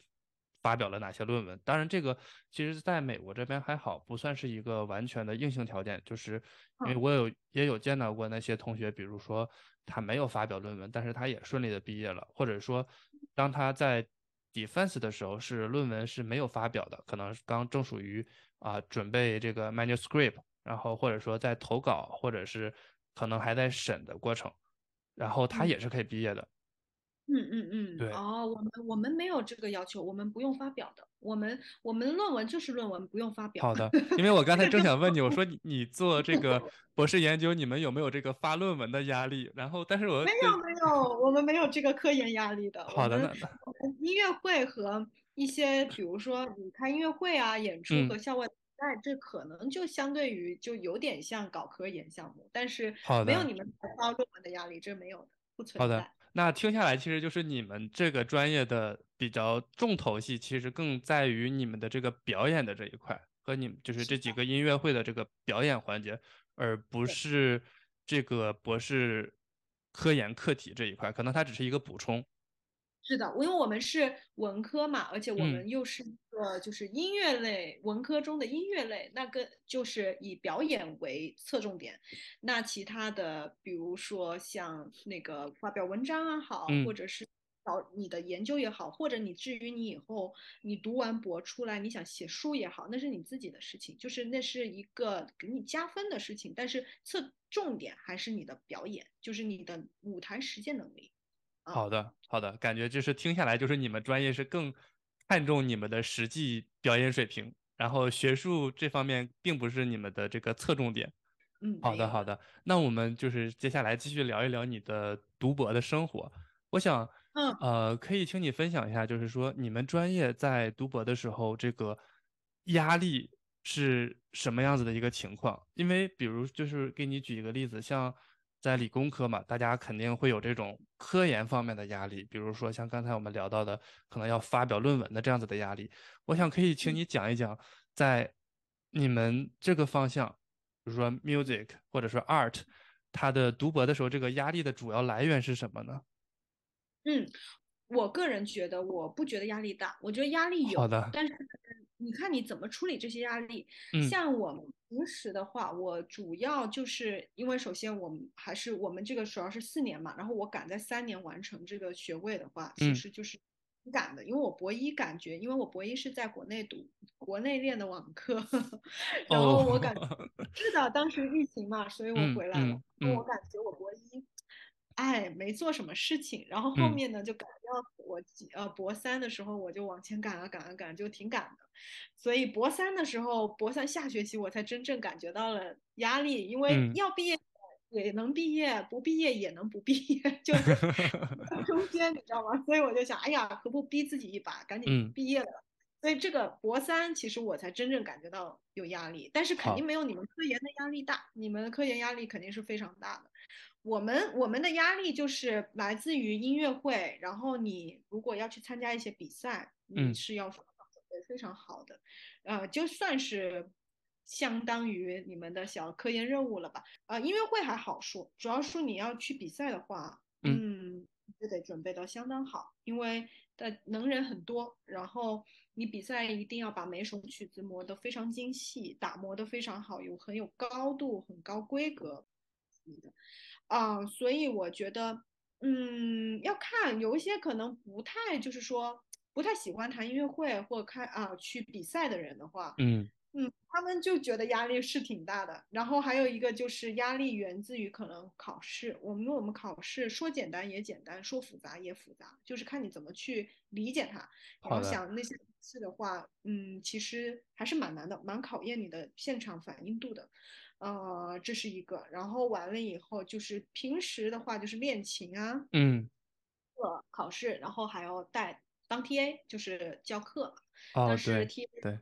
发表了哪些论文？当然，这个其实在美国这边还好，不算是一个完全的硬性条件。就是因为我有也有见到过那些同学，比如说他没有发表论文，但是他也顺利的毕业了，或者说当他在 defense 的时候是论文是没有发表的，可能刚正属于啊准备这个 manuscript，然后或者说在投稿，或者是可能还在审的过程，然后他也是可以毕业的。嗯嗯嗯，对哦，我们我们没有这个要求，我们不用发表的，我们我们论文就是论文，不用发表。好的，[LAUGHS] 因为我刚才正想问你，我说 [LAUGHS] 你你做这个博士研究，你们有没有这个发论文的压力？然后，但是我没有没有，我们没有这个科研压力的。好的，那音乐会和一些比如说你开音乐会啊、演出和校外比赛，这可能就相对于就有点像搞科研项目，但是没有你们发论文的压力，这没有的，不存在。那听下来，其实就是你们这个专业的比较重头戏，其实更在于你们的这个表演的这一块，和你们就是这几个音乐会的这个表演环节，而不是这个博士科研课题这一块，可能它只是一个补充。是的，因为我们是文科嘛，而且我们又是一个就是音乐类文科中的音乐类，那个就是以表演为侧重点。那其他的，比如说像那个发表文章啊好，或者是找你的研究也好，或者你至于你以后你读完博出来你想写书也好，那是你自己的事情，就是那是一个给你加分的事情。但是侧重点还是你的表演，就是你的舞台实践能力。好的，好的，感觉就是听下来，就是你们专业是更看重你们的实际表演水平，然后学术这方面并不是你们的这个侧重点。嗯，好的。好的。那我们就是接下来继续聊一聊你的读博的生活。我想，嗯呃，可以请你分享一下，就是说你们专业在读博的时候，这个压力是什么样子的一个情况？因为比如就是给你举一个例子，像在理工科嘛，大家肯定会有这种科研方面的压力，比如说像刚才我们聊到的，可能要发表论文的这样子的压力。我想可以请你讲一讲，在你们这个方向。比如说 music 或者说 art，它的读博的时候，这个压力的主要来源是什么呢？嗯，我个人觉得，我不觉得压力大，我觉得压力有，好的，但是你看你怎么处理这些压力。嗯像我们平时的话，我主要就是因为首先我们还是我们这个主要是四年嘛，然后我赶在三年完成这个学位的话，其嗯实就是挺赶的，因为我博一感觉，因为我博一是在国内读，国内练的网课，[LAUGHS] 然后我感哦，知道当时疫情嘛，所以我回来了，我感觉我博一。哎，没做什么事情，然后后嗯面呢就赶到我呃博三的时候，我就往前赶啊赶啊赶，就挺赶的。所以博三的时候，博三下学期我才真正感觉到了压力，因为嗯，要毕业也能毕业，不毕业也能不毕业，[LAUGHS] 就 [LAUGHS] 是中间你知道吗？所以我就想，哎呀，何不逼自己一把，赶紧嗯，毕业了。所以这个博三，其实我才真正感觉到有压力，但是肯定，没有你们科研的压力大，你们的科研压力肯定是非常大的。我们我们的压力就是来自于音乐会，然后你如果要去参加一些比赛，你嗯是要准备非常好的，呃，就算是相当于你们的小科研任务了吧。呃，音乐会还好说，主要是你要去比赛的话，嗯嗯，就得准备到相当好，因为的能人很多，然后你比赛一定要把每首曲子磨得非常精细，打磨得非常好，有很有高度、很高规格的。啊，所以我觉得，嗯，要看有一些可能不太，就是说不太喜欢弹音乐会或开啊去比赛的人的话，嗯，嗯，他们就觉得压力是挺大的。然后还有一个就是压力源自于可能考试，我们我们考试说简单也简单，说复杂也复杂，就是看你怎么去理解它。你要好的，想那些事的话，嗯，其实还是蛮难的，蛮考验你的现场反应度的。呃，这是一个，然后完了以后就是平时的话就是练琴啊，嗯，课考试，然后还要带当 TA，就是教课。哦，但是对，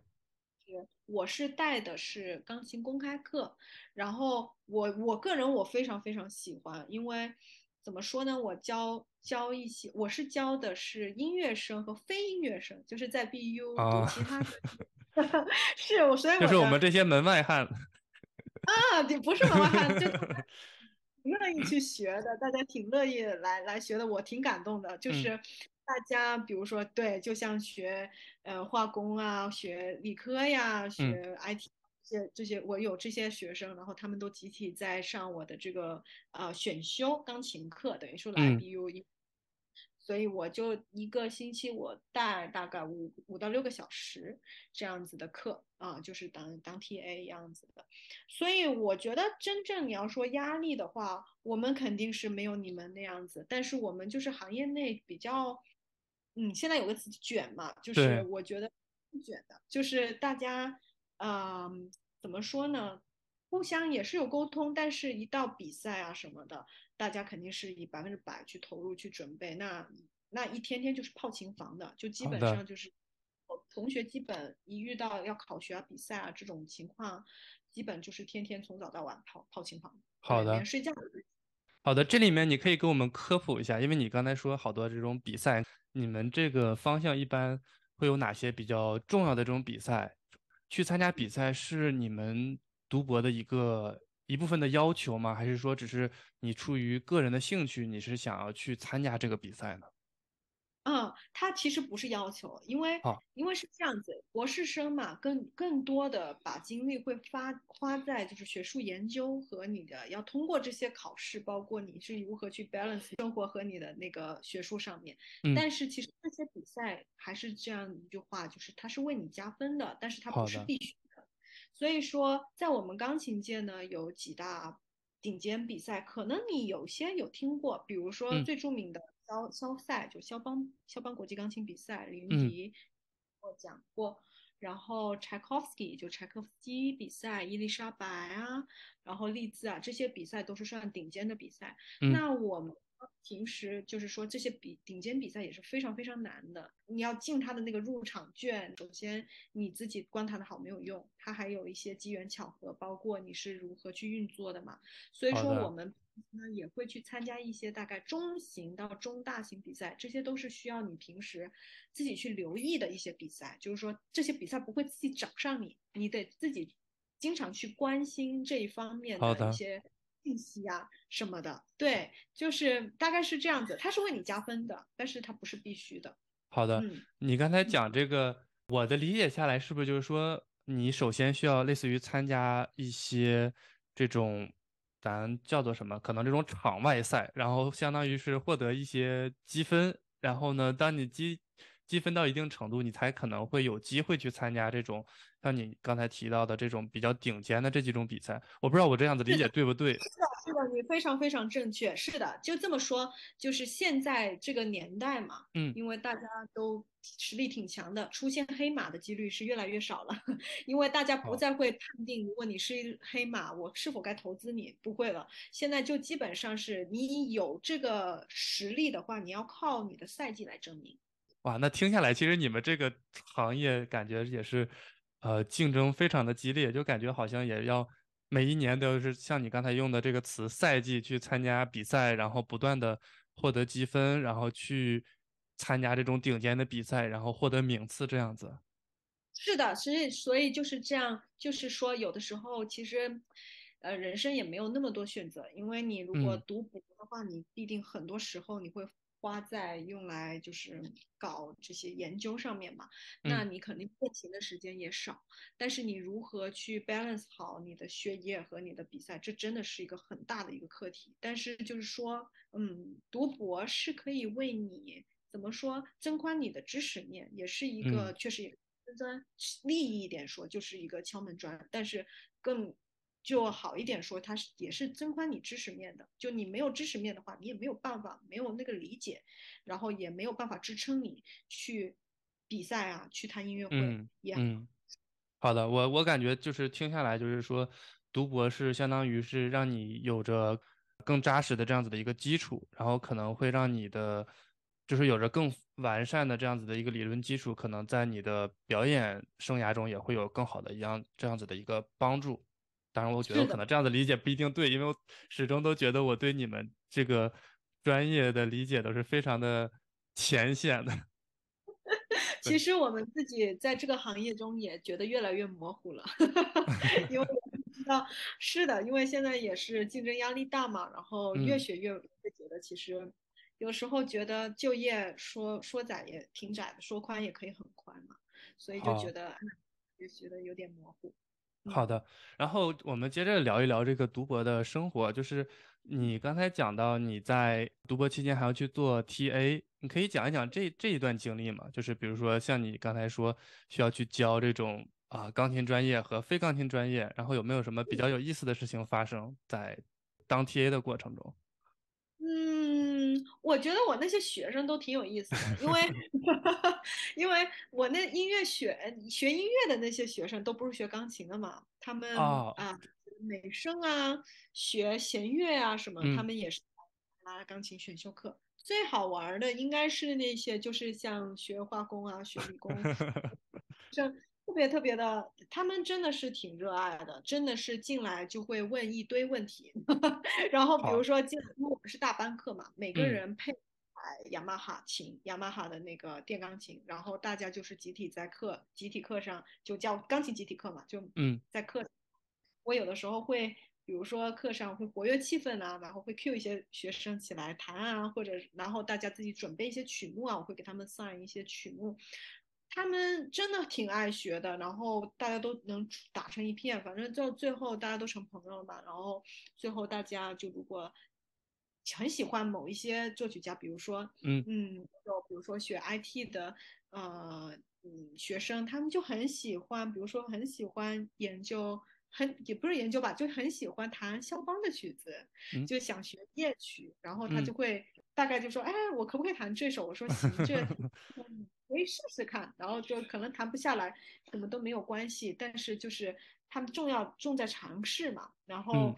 是我是带的是钢琴公开课，然后我我个人我非常非常喜欢，因为怎么说呢，我教教一些，我是教的是音乐生和非音乐生，就是在 BU 读啊，其他的，[LAUGHS] 是我，所以就是我们这些门外汉，[LAUGHS] 啊，你不是门外汉，就大家 [LAUGHS] 挺乐意去学的，大家挺乐意来来学的，我挺感动的。就嗯。是大家，比如说，对，就像学呃化工啊，学理科呀，嗯。学 IT 这些这些，我有这些学生，然后他们都集体在上我的这个呃选修钢琴课，等于说来嗯，BU 一所以我就一个星期我带大概五五到六个小时这样子的课啊，就是当当 TA 样子的。所以我觉得真正你要说压力的话，我们肯定是没有你们那样子，但是我们就是行业内比较，嗯，现在有个词卷嘛，就是，我觉得不卷的，就是大家，嗯、怎么说呢？互相也是有沟通，但是一到比赛啊什么的，大家肯定是以百分之百去投入去准备。那那一天天就是泡琴房的，就基，本上就是同学基本一遇到要考学啊、比赛啊这种情况，基本就是天天从早到晚泡泡琴房，好的。连睡觉都好的，这里面你可以给我们科普一下，因为你刚才说好多这种比赛，你们这个方向一般会有哪些比较重要的这种比赛？去参加比赛是你们读博的一个一部分的要求吗？还是说只是你出于个人的兴趣，你是想要去参加这个比赛呢？嗯，他其实不是要求，因为好，因为是这样子，博士生嘛，更更多的把精力会发花在就是学术研究和你的要通过这些考试，包括你是如何去 balance 生活和你的那个学术上面。嗯，但是其实这些比赛还是这样一句话，就是它是为你加分的，但是它不是，必须的。所以说，在我们钢琴界呢，有几大顶尖比赛，可能你有些有听过，比如说嗯最著名的肖肖赛，就肖邦肖邦国际钢琴比赛，李云嗯迪我讲过。然后柴可夫斯基就柴可夫斯基比赛，伊丽莎白啊，然后利兹啊，这些比赛都是算顶尖的比赛。那我们。平时就是说这些比顶尖比赛也是非常非常难的，你要进他的那个入场券，首先你自己观察的好没有用，它还有一些机缘巧合，包括你是如何去运作的嘛。所以说我们呢也会去参加一些大概中型到中大型比赛，这些都是需要你平时自己去留意的一些比赛，就是说这些比赛不会自己找上你，你得自己经常去关心这一方面的一些。信息啊什么的，对，就是大概是这样子，它是为你加分的，但是它不是必须的。好的，你刚才讲这个，我的理解下来是不是就是说，你首先需要类似于参加一些这种，咱叫做什么？可能这种场外赛，然后相当于是获得一些积分，然后呢，当你积积分到一定程度，你才可能会有机会去参加这种。像你刚才提到的这种比较顶尖的这几种比赛，我不知道我这样子理解对不对？是的，是的，你非常非常正确。是的，就这么说，就是现在这个年代嘛，嗯，因为大家都实力挺强的，出现黑马的几率是越来越少了，[LAUGHS] 因为大家不再会判定，如果你是黑马，我是否该投资你，不会了。现在就基本上是你有这个实力的话，你要靠你的赛季来证明。哇，那听下来，其实你们这个行业感觉也是。呃，竞争非常的激烈，就感觉好像也要每一年都是像你刚才用的这个词，赛季去参加比赛，然后不断的获得积分，然后去参加这种顶尖的比赛，然后获得名次这样子。是的，所以所以就是这样，就是说有的时候其实，呃，人生也没有那么多选择，因为你如果读博的话，你必定很多时候你会。花在用来就是搞这些研究上面嘛，那你肯定练琴的时间也少。但是你如何去 balance 好你的学业和你的比赛，这真的是一个很大的一个课题。但是就是说，嗯，读博是可以为你怎么说增宽你的知识面，也是一个确实也专利益一点说，就是一个敲门砖。但是更就好一点说，它是也是增宽你知识面的。就你没有知识面的话，你也没有办法，没有那个理解，然后也没有办法支撑你去比赛啊，去弹音乐会。嗯嗯，好的，我我感觉就是听下来，就是说读博是相当于是让你有着更扎实的这样子的一个基础，然后可能会让你的就是有着更完善的这样子的一个理论基础，可能在你的表演生涯中也会有更好的一样这样子的一个帮助。当然，我觉得可能这样的理解不一定对，因为我始终都觉得我对你们这个专业的理解都是非常的浅显的。[LAUGHS] 其实我们自己在这个行业中也觉得越来越模糊了，[LAUGHS] 因为我知道是的，因为现在也是竞争压力大嘛，然后越学越会觉得其实有时候觉得就业说说窄也挺窄的，说宽也可以很宽嘛，所以就觉得就觉得有点模糊。好的，然后我们接着聊一聊这个读博的生活。就是你刚才讲到你在读博期间还要去做 TA，你可以讲一讲这这一段经历吗？就是比如说像你刚才说需要去教这种啊钢琴专业和非钢琴专业，然后有没有什么比较有意思的事情发生在当 TA 的过程中？嗯，我觉得我那些学生都挺有意思的，因为 [LAUGHS] 因为我那音乐学学音乐的那些学生都不是学钢琴的嘛，他们啊美声啊，学弦乐啊什么，他们也是拉钢琴选修课。最好玩的应该是那些就是像学化工啊、学理工，[LAUGHS] 像。特别特别的，他们真的是挺热爱的，真的是进来就会问一堆问题。[LAUGHS] 然后比如说进来，因为我们是大班课嘛，每个人配台雅马哈琴，雅马哈的那个电钢琴，然后大家就是集体在课，集体课上就叫钢琴集体课嘛，就嗯，在课，我有的时候会，比如说课上会活跃气氛啊，然后会 cue 一些学生起来弹啊，或者然后大家自己准备一些曲目啊，我会给他们 sign 一些曲目。他们真的挺爱学的，然后大家都能打成一片，反正到最后大家都成朋友了嘛。然后最后大家就如果很喜欢某一些作曲家，比如说，嗯嗯，就比如说学 IT 的，呃，嗯，学生他们就很喜欢，比如说很喜欢研究，很也不是研究吧，就很喜欢弹肖邦的曲子，就想学夜曲，然后他就会大概就说，哎，我可不可以弹这首？我说行，这。[LAUGHS] 可可以试试看，然后就可能谈不下来，什么都没有关系，但是就是他们重要重在尝试嘛，然后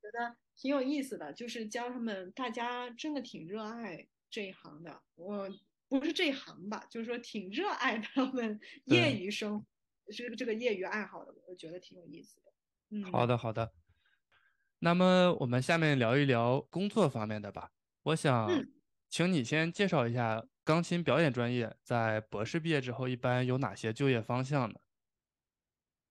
觉得挺有意思的，就是教他们，大家真的挺热爱这一行的，我不是这一行吧，就是说挺热爱他们业余生，这个这个业余爱好的，我觉得挺有意思的。嗯，好的好的。那么我们下面聊一聊工作方面的吧。我想请你先介绍一下钢琴表演专业在博士毕业之后一般有哪些就业方向呢？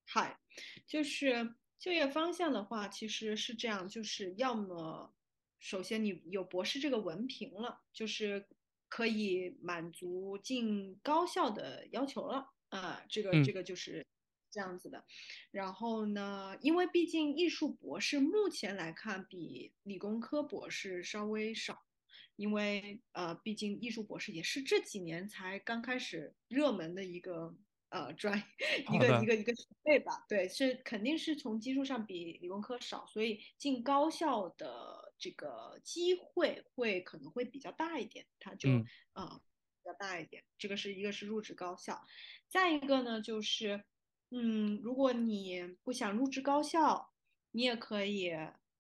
嗨，就是就业方向的话，其实是这样，就是要么首先你有博士这个文凭了，就是可以满足进高校的要求了啊，这个这个就是。这样子的，然后呢，因为毕竟艺术博士目前来看比理工科博士稍微少，因为呃，毕竟艺术博士也是这几年才刚开始热门的一个呃专一个一个一个学位吧。对，是肯定是从基数上比理工科少，所以进高校的这个机会会可能会比较大一点，它就啊比较大一点。这个是一个是入职高校，再一个呢就是。嗯，如果你不想入职高校，你也可以，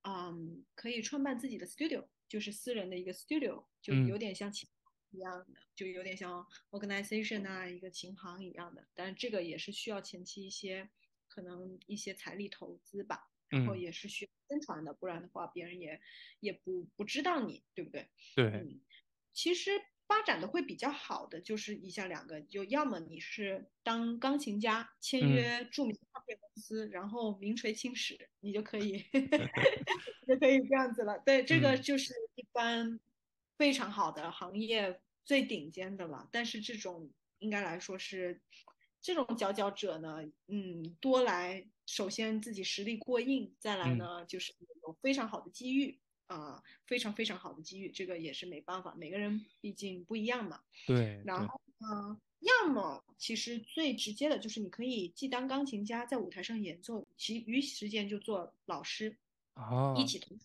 嗯，可以创办自己的 studio，就是私人的一个 studio，就有点像琴一样的，就有点像 organization 啊，一个琴行一样的。但是这个也是需要前期一些可能一些财力投资吧，然后也是需要宣传的，不然的话别人也也不不知道你，对不对？对。嗯，其实。发展的会比较好的就是以下两个，就要么你是当钢琴家，签约著名唱片公司，然后名垂青史，你就可以 [LAUGHS] 就可以这样子了。对，这个就是一般非常好的行业最顶尖的了。但是这种应该来说是这种佼佼者呢，嗯，多来首先自己实力过硬，再来呢就是有非常好的机遇。啊，非常非常好的机遇，这个也是没办法，每个人毕竟不一样嘛。对。然后呢，要么其实最直接的就是你可以既当钢琴家在舞台上演奏，其余时间就做老师，一起同，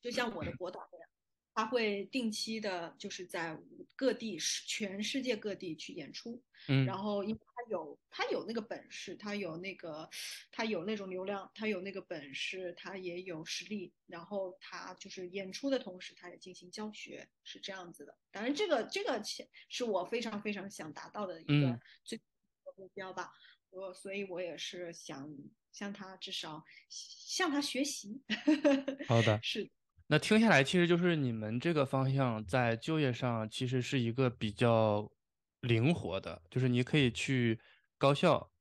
就像我的博导那样。他会定期的，就是在各地全世界各地去演出，嗯，然后因为他有他有那个本事，他有那个他有那种流量，他有那个本事，他也有实力，然后他就是演出的同时，他也进行教学，是这样子的。当然，这个这个是我非常非常想达到的一个最目标吧。我所以，我也是想向他至少向他学习。[LAUGHS] 好的，是。那听下来，其实就是你们这个方向在就业上其实是一个比较灵活的，就是你可以去高校，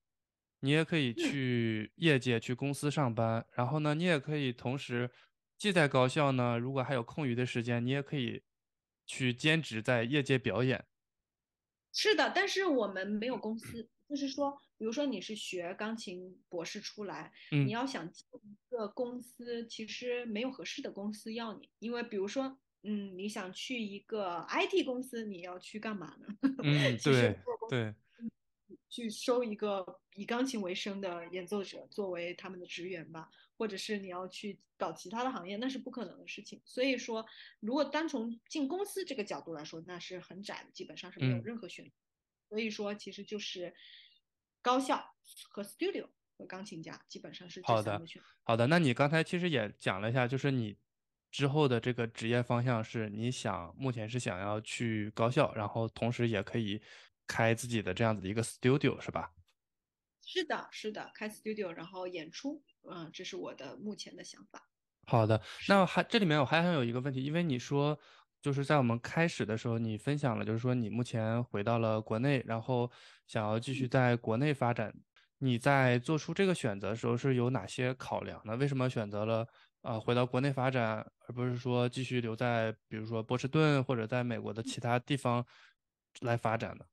你也可以去业界、去公司上班，然后呢，你也可以同时既在高校呢，如果还有空余的时间，你也可以去兼职在业界表演。是的，但是我们没有公司。[CLEARS THROAT] 就是说，比如说你是学钢琴博士出来，你要想进一个公司，其实没有合适的公司要你，因为比如说，嗯，你想去一个 IT 公司，你要去干嘛呢？[LAUGHS] 嗯，对对，去收一个以钢琴为生的演奏者作为他们的职员吧，或者是你要去搞其他的行业，那是不可能的事情。所以说，如果单从进公司这个角度来说，那是很窄的，基本上是没有任何选择。所以说，其实就是。高校和 studio 和钢琴家基本上是好的。好的，那你刚才其实也讲了一下，就是你之后的这个职业方向是，你想目前是想要去高校，然后同时也可以开自己的这样子的一个 studio，是吧？是的，是的，开 studio 然后演出，嗯，这是我的目前的想法。好的，那还这里面我还想有一个问题，因为你说。就是在我们开始的时候，你分享了，就是说你目前回到了国内，然后想要继续在国内发展。你在做出这个选择的时候是有哪些考量呢？为什么选择了呃回到国内发展，而不是说继续留在比如说波士顿或者在美国的其他地方来发展的？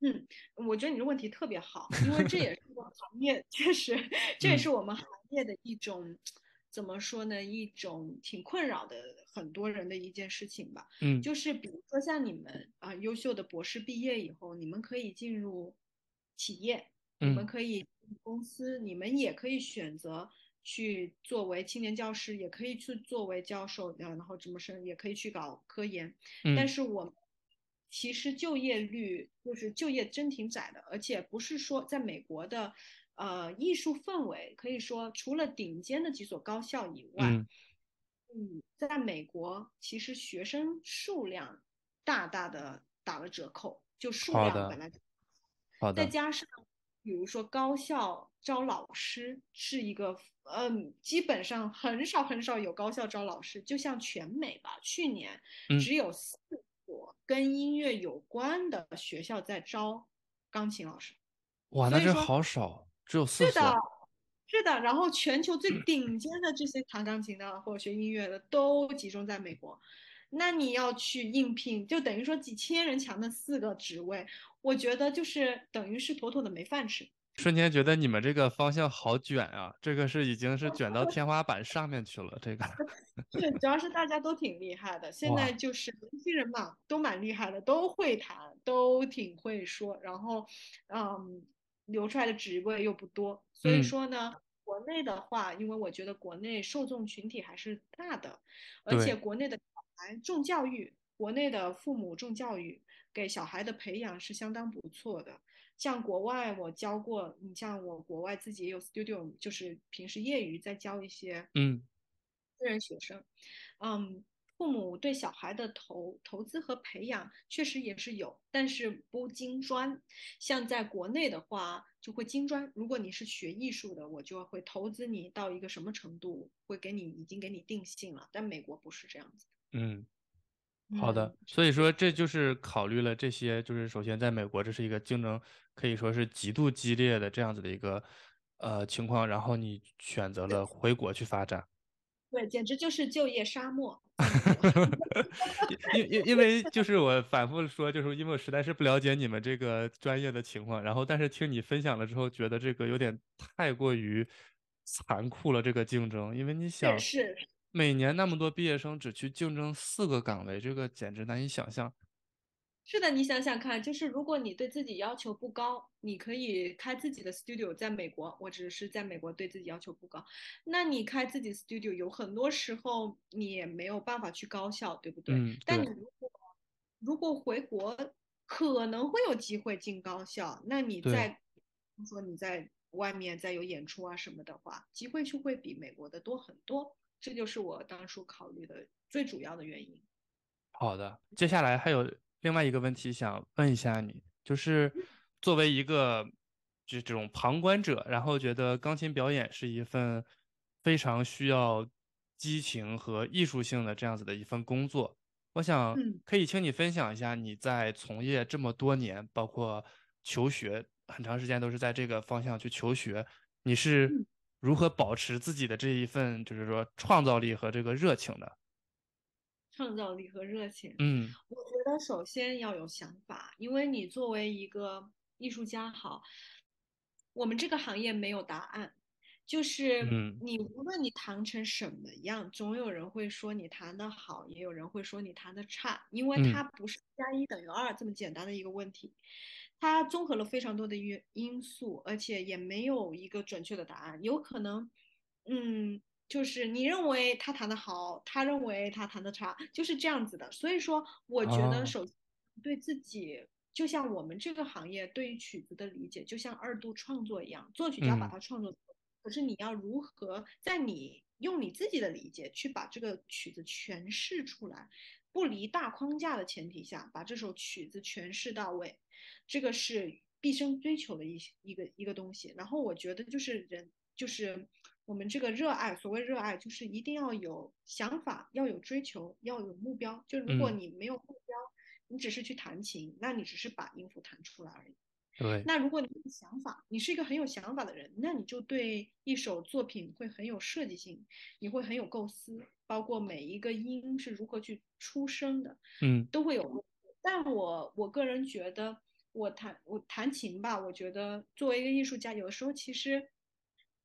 嗯，我觉得你的问题特别好，因为这也是我们行业，确实这也是我们行业的一种。怎么说呢？一种挺困扰的很多人的一件事情吧。嗯，就是比如说像你们啊，优秀的博士毕业以后，你们可以进入企业，你们可以公司，你们也可以选择去作为青年教师，也可以去作为教授，然后这么升，也可以去搞科研。但是我其实就业率就是就业真挺窄的，而且不是说在美国的，呃，艺术氛围可以说除了顶尖的几所高校以外，嗯。嗯，在美国其实学生数量大大的打了折扣，就数量本来就，好的，再加上比如说高校招老师是一个，嗯，基本上很少很少有高校招老师，就像全美吧，去年嗯只有四所跟音乐有关的学校在招钢琴老师。哇，那这好少，只有四所是的，所。是的，然后全球最顶尖的这些弹钢琴的或者学音乐的都集中在美国，那你要去应聘，就等于说几千人抢那四个职位，我觉得就是等于是妥妥的没饭吃。瞬间觉得你们这个方向好卷啊，这个是已经是卷到天花板上面去了。这个，[LAUGHS] 是，主要是大家都挺厉害的，现在，就是年轻人嘛，都蛮厉害的，都会谈，都挺会说，然后，嗯，留出来的职位又不多，所以嗯，说呢，国内的话，因为我觉得国内受众群体还是大的，而且，国内的小孩重教育，国内的父母重教育，给小孩的培养是相当不错的。像国外我教过，你像我国外自己也有 studio，就是平时业余在教一些嗯私人学生，嗯，父母对小孩的投投资和培养确实也是有，但是不精专。像在国内的话，就会精专。如果你是学艺术的，我就会投资你到一个什么程度，会给你已经给你定性了。但美国不是这样子。嗯。好的，嗯，所以说这就是考虑了这些，就是首先在美国这是一个竞争可以说是极度激烈的这样子的一个呃情况，然后你选择了回国去发展。[LAUGHS] 对，简直就是就业沙漠。[LAUGHS] 因因因因为就是我反复说，就是因为我实在是不了解你们这个专业的情况，然后但是听你分享了之后，觉得这个有点太过于残酷了，这个竞争，因为你想，是是每年那么多毕业生只去竞争四个岗位，这个简直难以想象。是的，你想想看，就是如果你对自己要求不高，你可以开自己的 studio。在美国，我只是在美国对自己要求不高，那你开自己 studio 有很多时候你也没有办法去高校，对不对？嗯，但你如果如果回国可能会有机会进高校，那你。在，比如说你在外面再有演出啊什么的话，机会就会比美国的多很多。这就是我当初考虑的最主要的原因。好的，接下来还有另外一个问题想问一下你，就是作为一个这这种旁观者，然后觉得钢琴表演是一份非常需要激情和艺术性的这样子的一份工作，我想嗯可以请你分享一下你在从业这么多年，包括求学很长时间都是在这个方向去求学，你是嗯。如何保持自己的这一份就是说创造力和这个热情的？创造力和热情。嗯。我觉得首先要有想法，因为你作为一个艺术家好，我们这个行业没有答案，就是嗯。你无论你弹成什么样，总有人会说你弹的好，也有人会说你弹的差，因为嗯。它不是加一等于二这么简单的一个问题，它综合了非常多的因因素，而且也没有一个准确的答案，有可能，嗯。就是你认为他弹得好，他认为他弹得差，就是这样子的。所以说，我觉得哦。首先对自己，就像我们这个行业对于曲子的理解，就像二度创作一样，作曲家把嗯它创作，可是你要如何在你用你自己的理解去把这个曲子诠释出来，不离大框架的前提下，把这首曲子诠释到位，这个是毕生追求的一一个一个东西。然后我觉得就是人就是我们这个热爱，所谓热爱就是一定要有想法，要有追求，要有目标。就如果嗯，你没有目标，你只是去弹琴，那你只是把音符弹出来而已。对，那如果你有想法，你是一个很有想法的人，那你就对一首作品会很有设计性，你会很有构思，包括每一个音是如何去出声的，嗯。都会有。但我我个人觉得，我弹我弹琴吧，我觉得作为一个艺术家，有的时候其实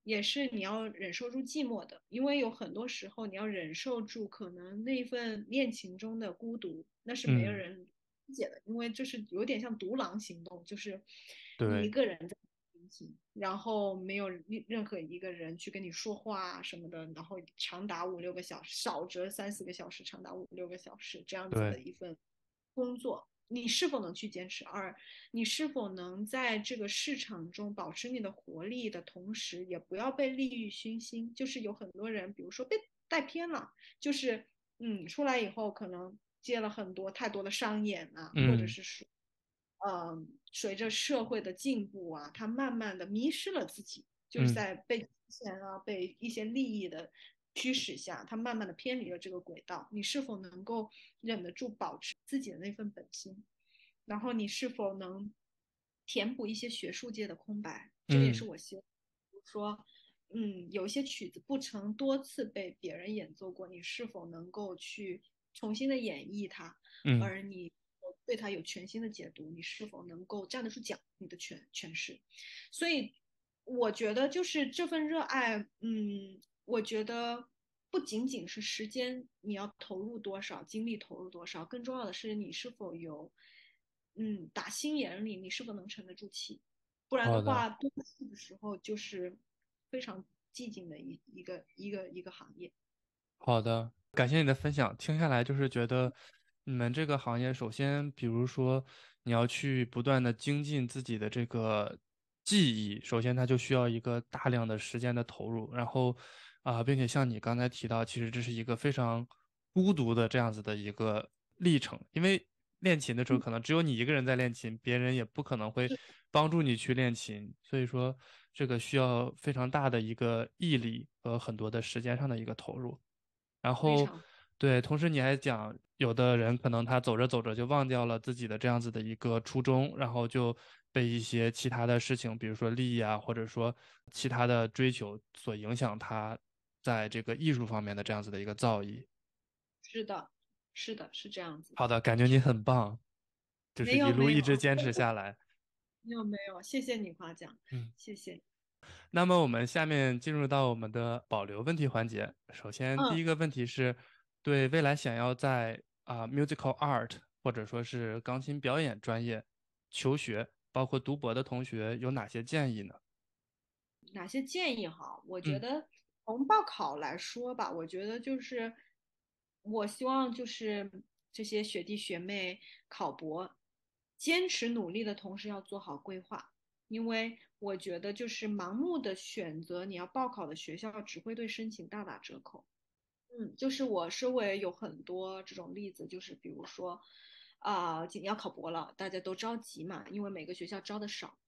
也是你要忍受住寂寞的，因为有很多时候你要忍受住可能那一份恋情中的孤独，那是没有嗯，人理解的，因为就是有点像独狼行动，就是你一个人在然后没有任何一个人去跟你说话什么的，然后长达五六个小时，少则三四个小时，长达五六个小时这样子的，一份工作。你是否能去坚持？二，你是否能在这个市场中保持你的活力的同时，也不要被利欲熏心？就是有很多人，比如说被带偏了，就是嗯，出来以后可能接了很多太多的商演啊，或者是说，嗯，随着社会的进步啊，他慢慢的迷失了自己，就是在被金钱啊，被一些利益的。驱使下，他慢慢的偏离了这个轨道。你是否能够忍得住保持自己的那份本心？然后你是否能填补一些学术界的空白？这也是我希望。比如说，嗯，有一些曲子不曾多次被别人演奏过，你是否能够去重新的演绎它？嗯，而你对它有全新的解读，你是否能够站得住脚？你的诠诠释。所以，我觉得就是这份热爱，嗯。我觉得不仅仅是时间，你要投入多少精力，投入多少，更重要的是你是否有，嗯，打心眼里，你是否能沉得住气。不然的话，多数的时候就是非常寂静的一一个一个一个行业。好的，感谢你的分享。听下来就是觉得你们这个行业，首先，比如说你要去不断的精进自己的这个技艺，首先它就需要一个大量的时间的投入，然后。啊，并且像你刚才提到，其实这是一个非常孤独的这样子的一个历程，因为练琴的时候可能只有你一个人在练琴，别人也不可能会帮助你去练琴，所以说这个需要非常大的一个毅力和很多的时间上的一个投入。然后，对，同时你还讲，有的人可能他走着走着就忘掉了自己的这样子的一个初衷，然后就被一些其他的事情，比如说利益啊，或者说其他的追求所影响他。在这个艺术方面的这样子的一个造诣，是的，是的，是这样子。好的，感觉你很棒，就是一路一直坚持下来。[LAUGHS] 没有没有，谢谢你夸奖，嗯，谢谢。那么我们下面进入到我们的保留问题环节。首先，第一个问题是，对未来想要在啊 musical art 或者说是钢琴表演专业求学，包括读博的同学有哪些建议呢？哪些建议哈？我觉得。从报考来说吧，我觉得就是，我希望就是这些学弟学妹考博，坚持努力的同时要做好规划，因为我觉得就是盲目的选择你要报考的学校，只会对申请大打折扣。嗯，就是我周围有很多这种例子，就是比如说，啊，要考博了，大家都着急嘛，因为每个学校招的少。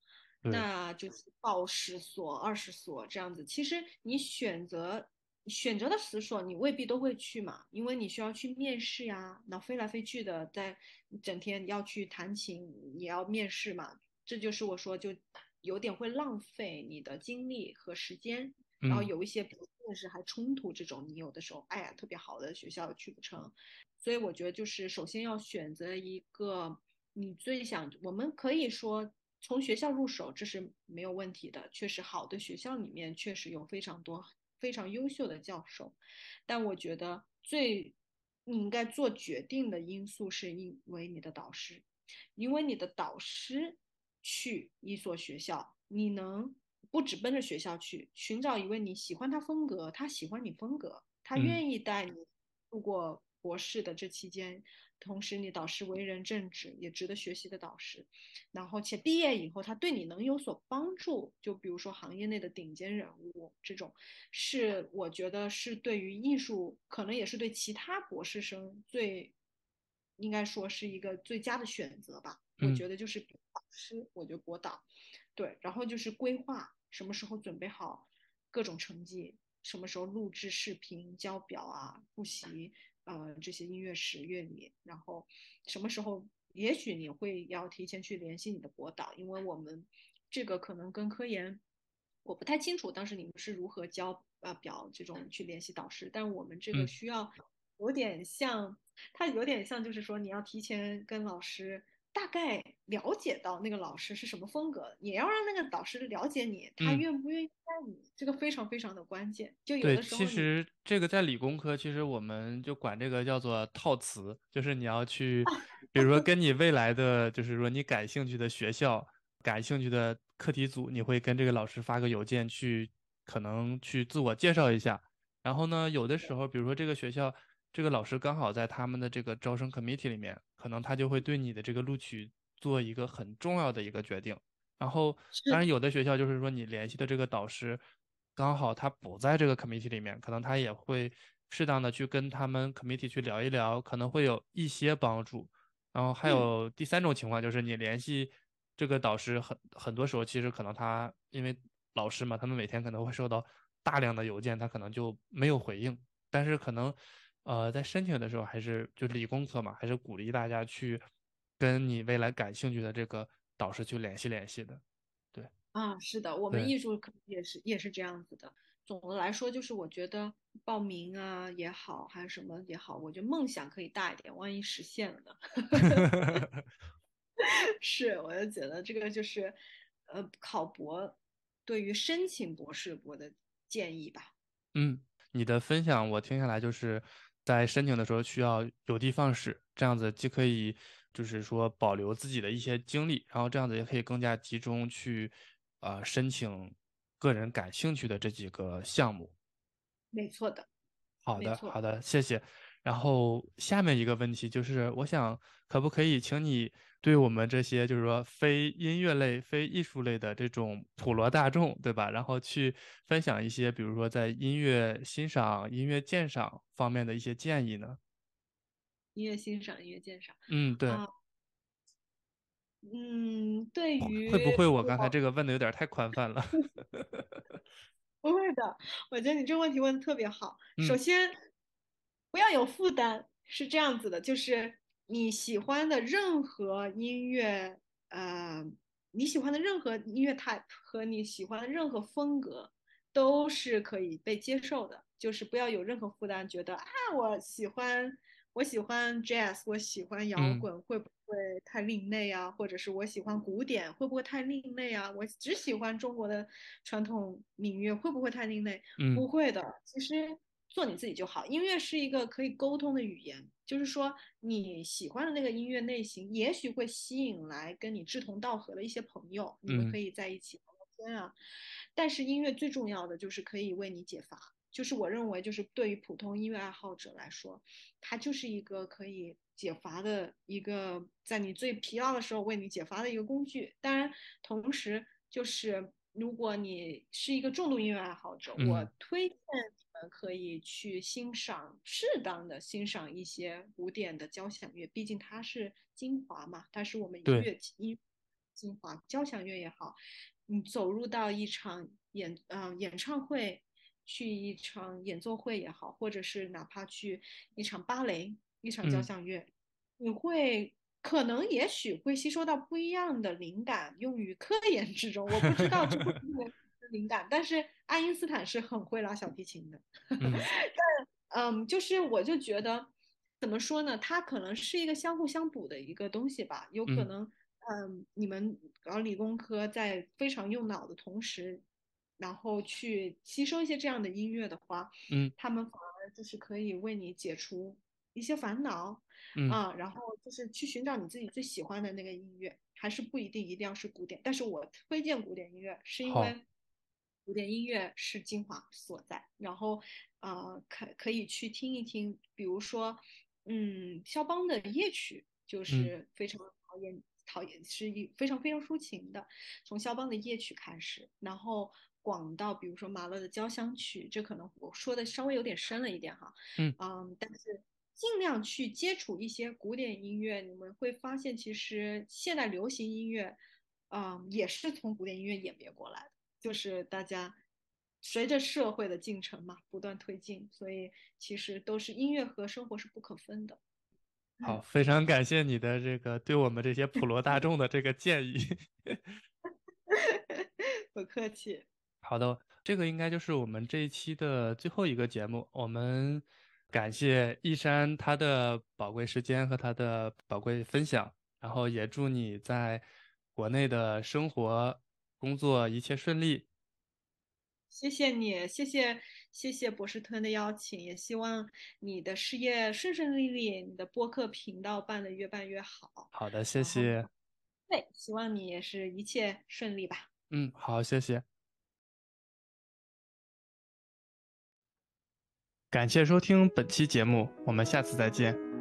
那就是报十所、二十所这样子。其实你选择选择的十所，你未必都会去嘛，因为你需要去面试呀，那飞来飞去的，在整天要去弹琴，也要面试嘛。这就是我说，就有点会浪费你的精力和时间。然后有一些比如面试还冲突这种，你有的时候，哎呀，特别好的学校去不成。所以我觉得就是首先要选择一个你最想，我们可以说。从学校入手这是没有问题的，确实好的学校里面确实有非常多非常优秀的教授，但我觉得最你应该做决定的因素是因为你的导师，因为你的导师去一所学校，你能不只奔着学校去寻找一位你喜欢他风格，他喜欢你风格，他愿意带你度过博士的这期间。同时，你导师为人正直，也值得学习的导师。然后，且毕业以后他对你能有所帮助，就比如说行业内的顶尖人物这种，是我觉得是对于艺术，可能也是对其他博士生最应该说是一个最佳的选择吧。我觉得就是导师，我觉得博导，对。然后就是规划什么时候准备好各种成绩，什么时候录制视频、交表啊、复习。呃，这些音乐史、乐理，然后什么时候，也许你会要提前去联系你的博导，因为我们这个可能跟科研，我不太清楚当时你们是如何交呃表这种去联系导师，但我们这个需要有点像，它有点像，就是说你要提前跟老师。大概了解到那个老师是什么风格，也要让那个导师了解你，他愿不愿意带你，这个非常非常的关键。就有的时候，其实这个在理工科，其实我们就管这个叫做套词，就是你要去，比如说跟你未来的，就是说你感兴趣的学校、感兴趣的课题组，你会跟这个老师发个邮件去，可能去自我介绍一下。然后呢，有的时候，比如说这个学校，这个老师刚好在他们的这个招生 committee 里面。可能他就会对你的这个录取做一个很重要的一个决定。然后，当然有的学校就是说你联系的这个导师，刚好他不在这个 committee 里面，可能他也会适当的去跟他们 committee 去聊一聊，可能会有一些帮助。然后还有第三种情况就是你联系这个导师，很很多时候其实可能他因为老师嘛，他们每天可能会收到大量的邮件，他可能就没有回应。但是可能，呃，在申请的时候还是就理工科嘛，还是鼓励大家去跟你未来感兴趣的这个导师去联系联系的。对啊，是的，我们艺术也是也是这样子的。总的来说，就是我觉得报名啊也好，还是什么也好，我觉得梦想可以大一点，万一实现了呢？[LAUGHS] 是，我就觉得这个就是，呃，考博对于申请博士我的建议吧。嗯。你的分享我听下来就是在申请的时候需要有的放矢，这样子既可以就是说保留自己的一些经历，然后这样子也可以更加集中去呃申请个人感兴趣的这几个项目。没错的。好的，好的，谢谢。然后下面一个问题就是，我想可不可以请你。对我们这些就是说非音乐类、非艺术类的这种普罗大众，对吧？然后去分享一些，比如说在音乐欣赏、音乐鉴赏方面的一些建议呢？音乐欣赏、音乐鉴赏，嗯，对。嗯，对于会不会我刚才这个问的有点太宽泛了？[LAUGHS] [LAUGHS] 不会的，我觉得你这个问题问的特别好。首先，不要有负担，是这样子的，就是。你喜欢的任何音乐，呃，你喜欢的任何音乐 type 和你喜欢的任何风格都是可以被接受的，就是不要有任何负担，觉得啊，我喜欢我喜欢 jazz，我喜欢摇滚，会不会太另类啊？或者是我喜欢古典，会不会太另类啊？我只喜欢中国的传统民乐，会不会太另类？嗯不会的，其实。做你自己就好。音乐是一个可以沟通的语言，就是说你喜欢的那个音乐类型，也许会吸引来跟你志同道合的一些朋友，你们可以在一起聊聊天啊。但是音乐最重要的就是可以为你解乏，就是我认为，就是对于普通音乐爱好者来说，它就是一个可以解乏的一个，在你最疲劳的时候为你解乏的一个工具。当然，同时就是如果你是一个重度音乐爱好者，我推荐。可以去欣赏，适当的欣赏一些古典的交响乐，毕竟它是精华嘛，它是我们音乐器音精华。交响乐也好，你走入到一场演嗯演唱会，去一场演奏会也好，或者是哪怕去一场芭蕾，一场交响乐，你会可能也许会吸收到不一样的灵感，用于科研之中。我不知道这会不灵感，但是爱因斯坦是很会拉小提琴的。[LAUGHS] 但嗯，就是我就觉得，怎么说呢？它可能是一个相互相补的一个东西吧。有可能，嗯，你们搞理工科在非常用脑的同时，然后去吸收一些这样的音乐的话，嗯，他们反而就是可以为你解除一些烦恼，啊，然后就是去寻找你自己最喜欢的那个音乐，还是不一定一定要是古典。但是我推荐古典音乐，是因为。古典音乐是精华所在，然后，呃，可可以去听一听，比如说，嗯，肖邦的夜曲就是非常讨厌讨厌，是一非常非常抒情的，从肖邦的夜曲开始，然后广到比如说马勒的交响曲，这可能我说的稍微有点深了一点哈，嗯。嗯，但是尽量去接触一些古典音乐，你们会发现其实现代流行音乐，嗯，也是从古典音乐演变过来的。就是大家随着社会的进程嘛，不断推进，所以其实都是音乐和生活是不可分的。好，非常感谢你的这个对我们这些普罗大众的这个建议。[LAUGHS] [LAUGHS] 不客气。好的，这个应该就是我们这一期的最后一个节目。我们感谢一山他的宝贵时间和他的宝贵分享，然后也祝你在国内的生活。工作一切顺利，谢谢你，谢谢谢谢博士吞的邀请，也希望你的事业顺顺利利，你的播客频道办的越办越好。好的，谢谢。对，希望你也是一切顺利吧。嗯，好，谢谢。感谢收听本期节目，我们下次再见。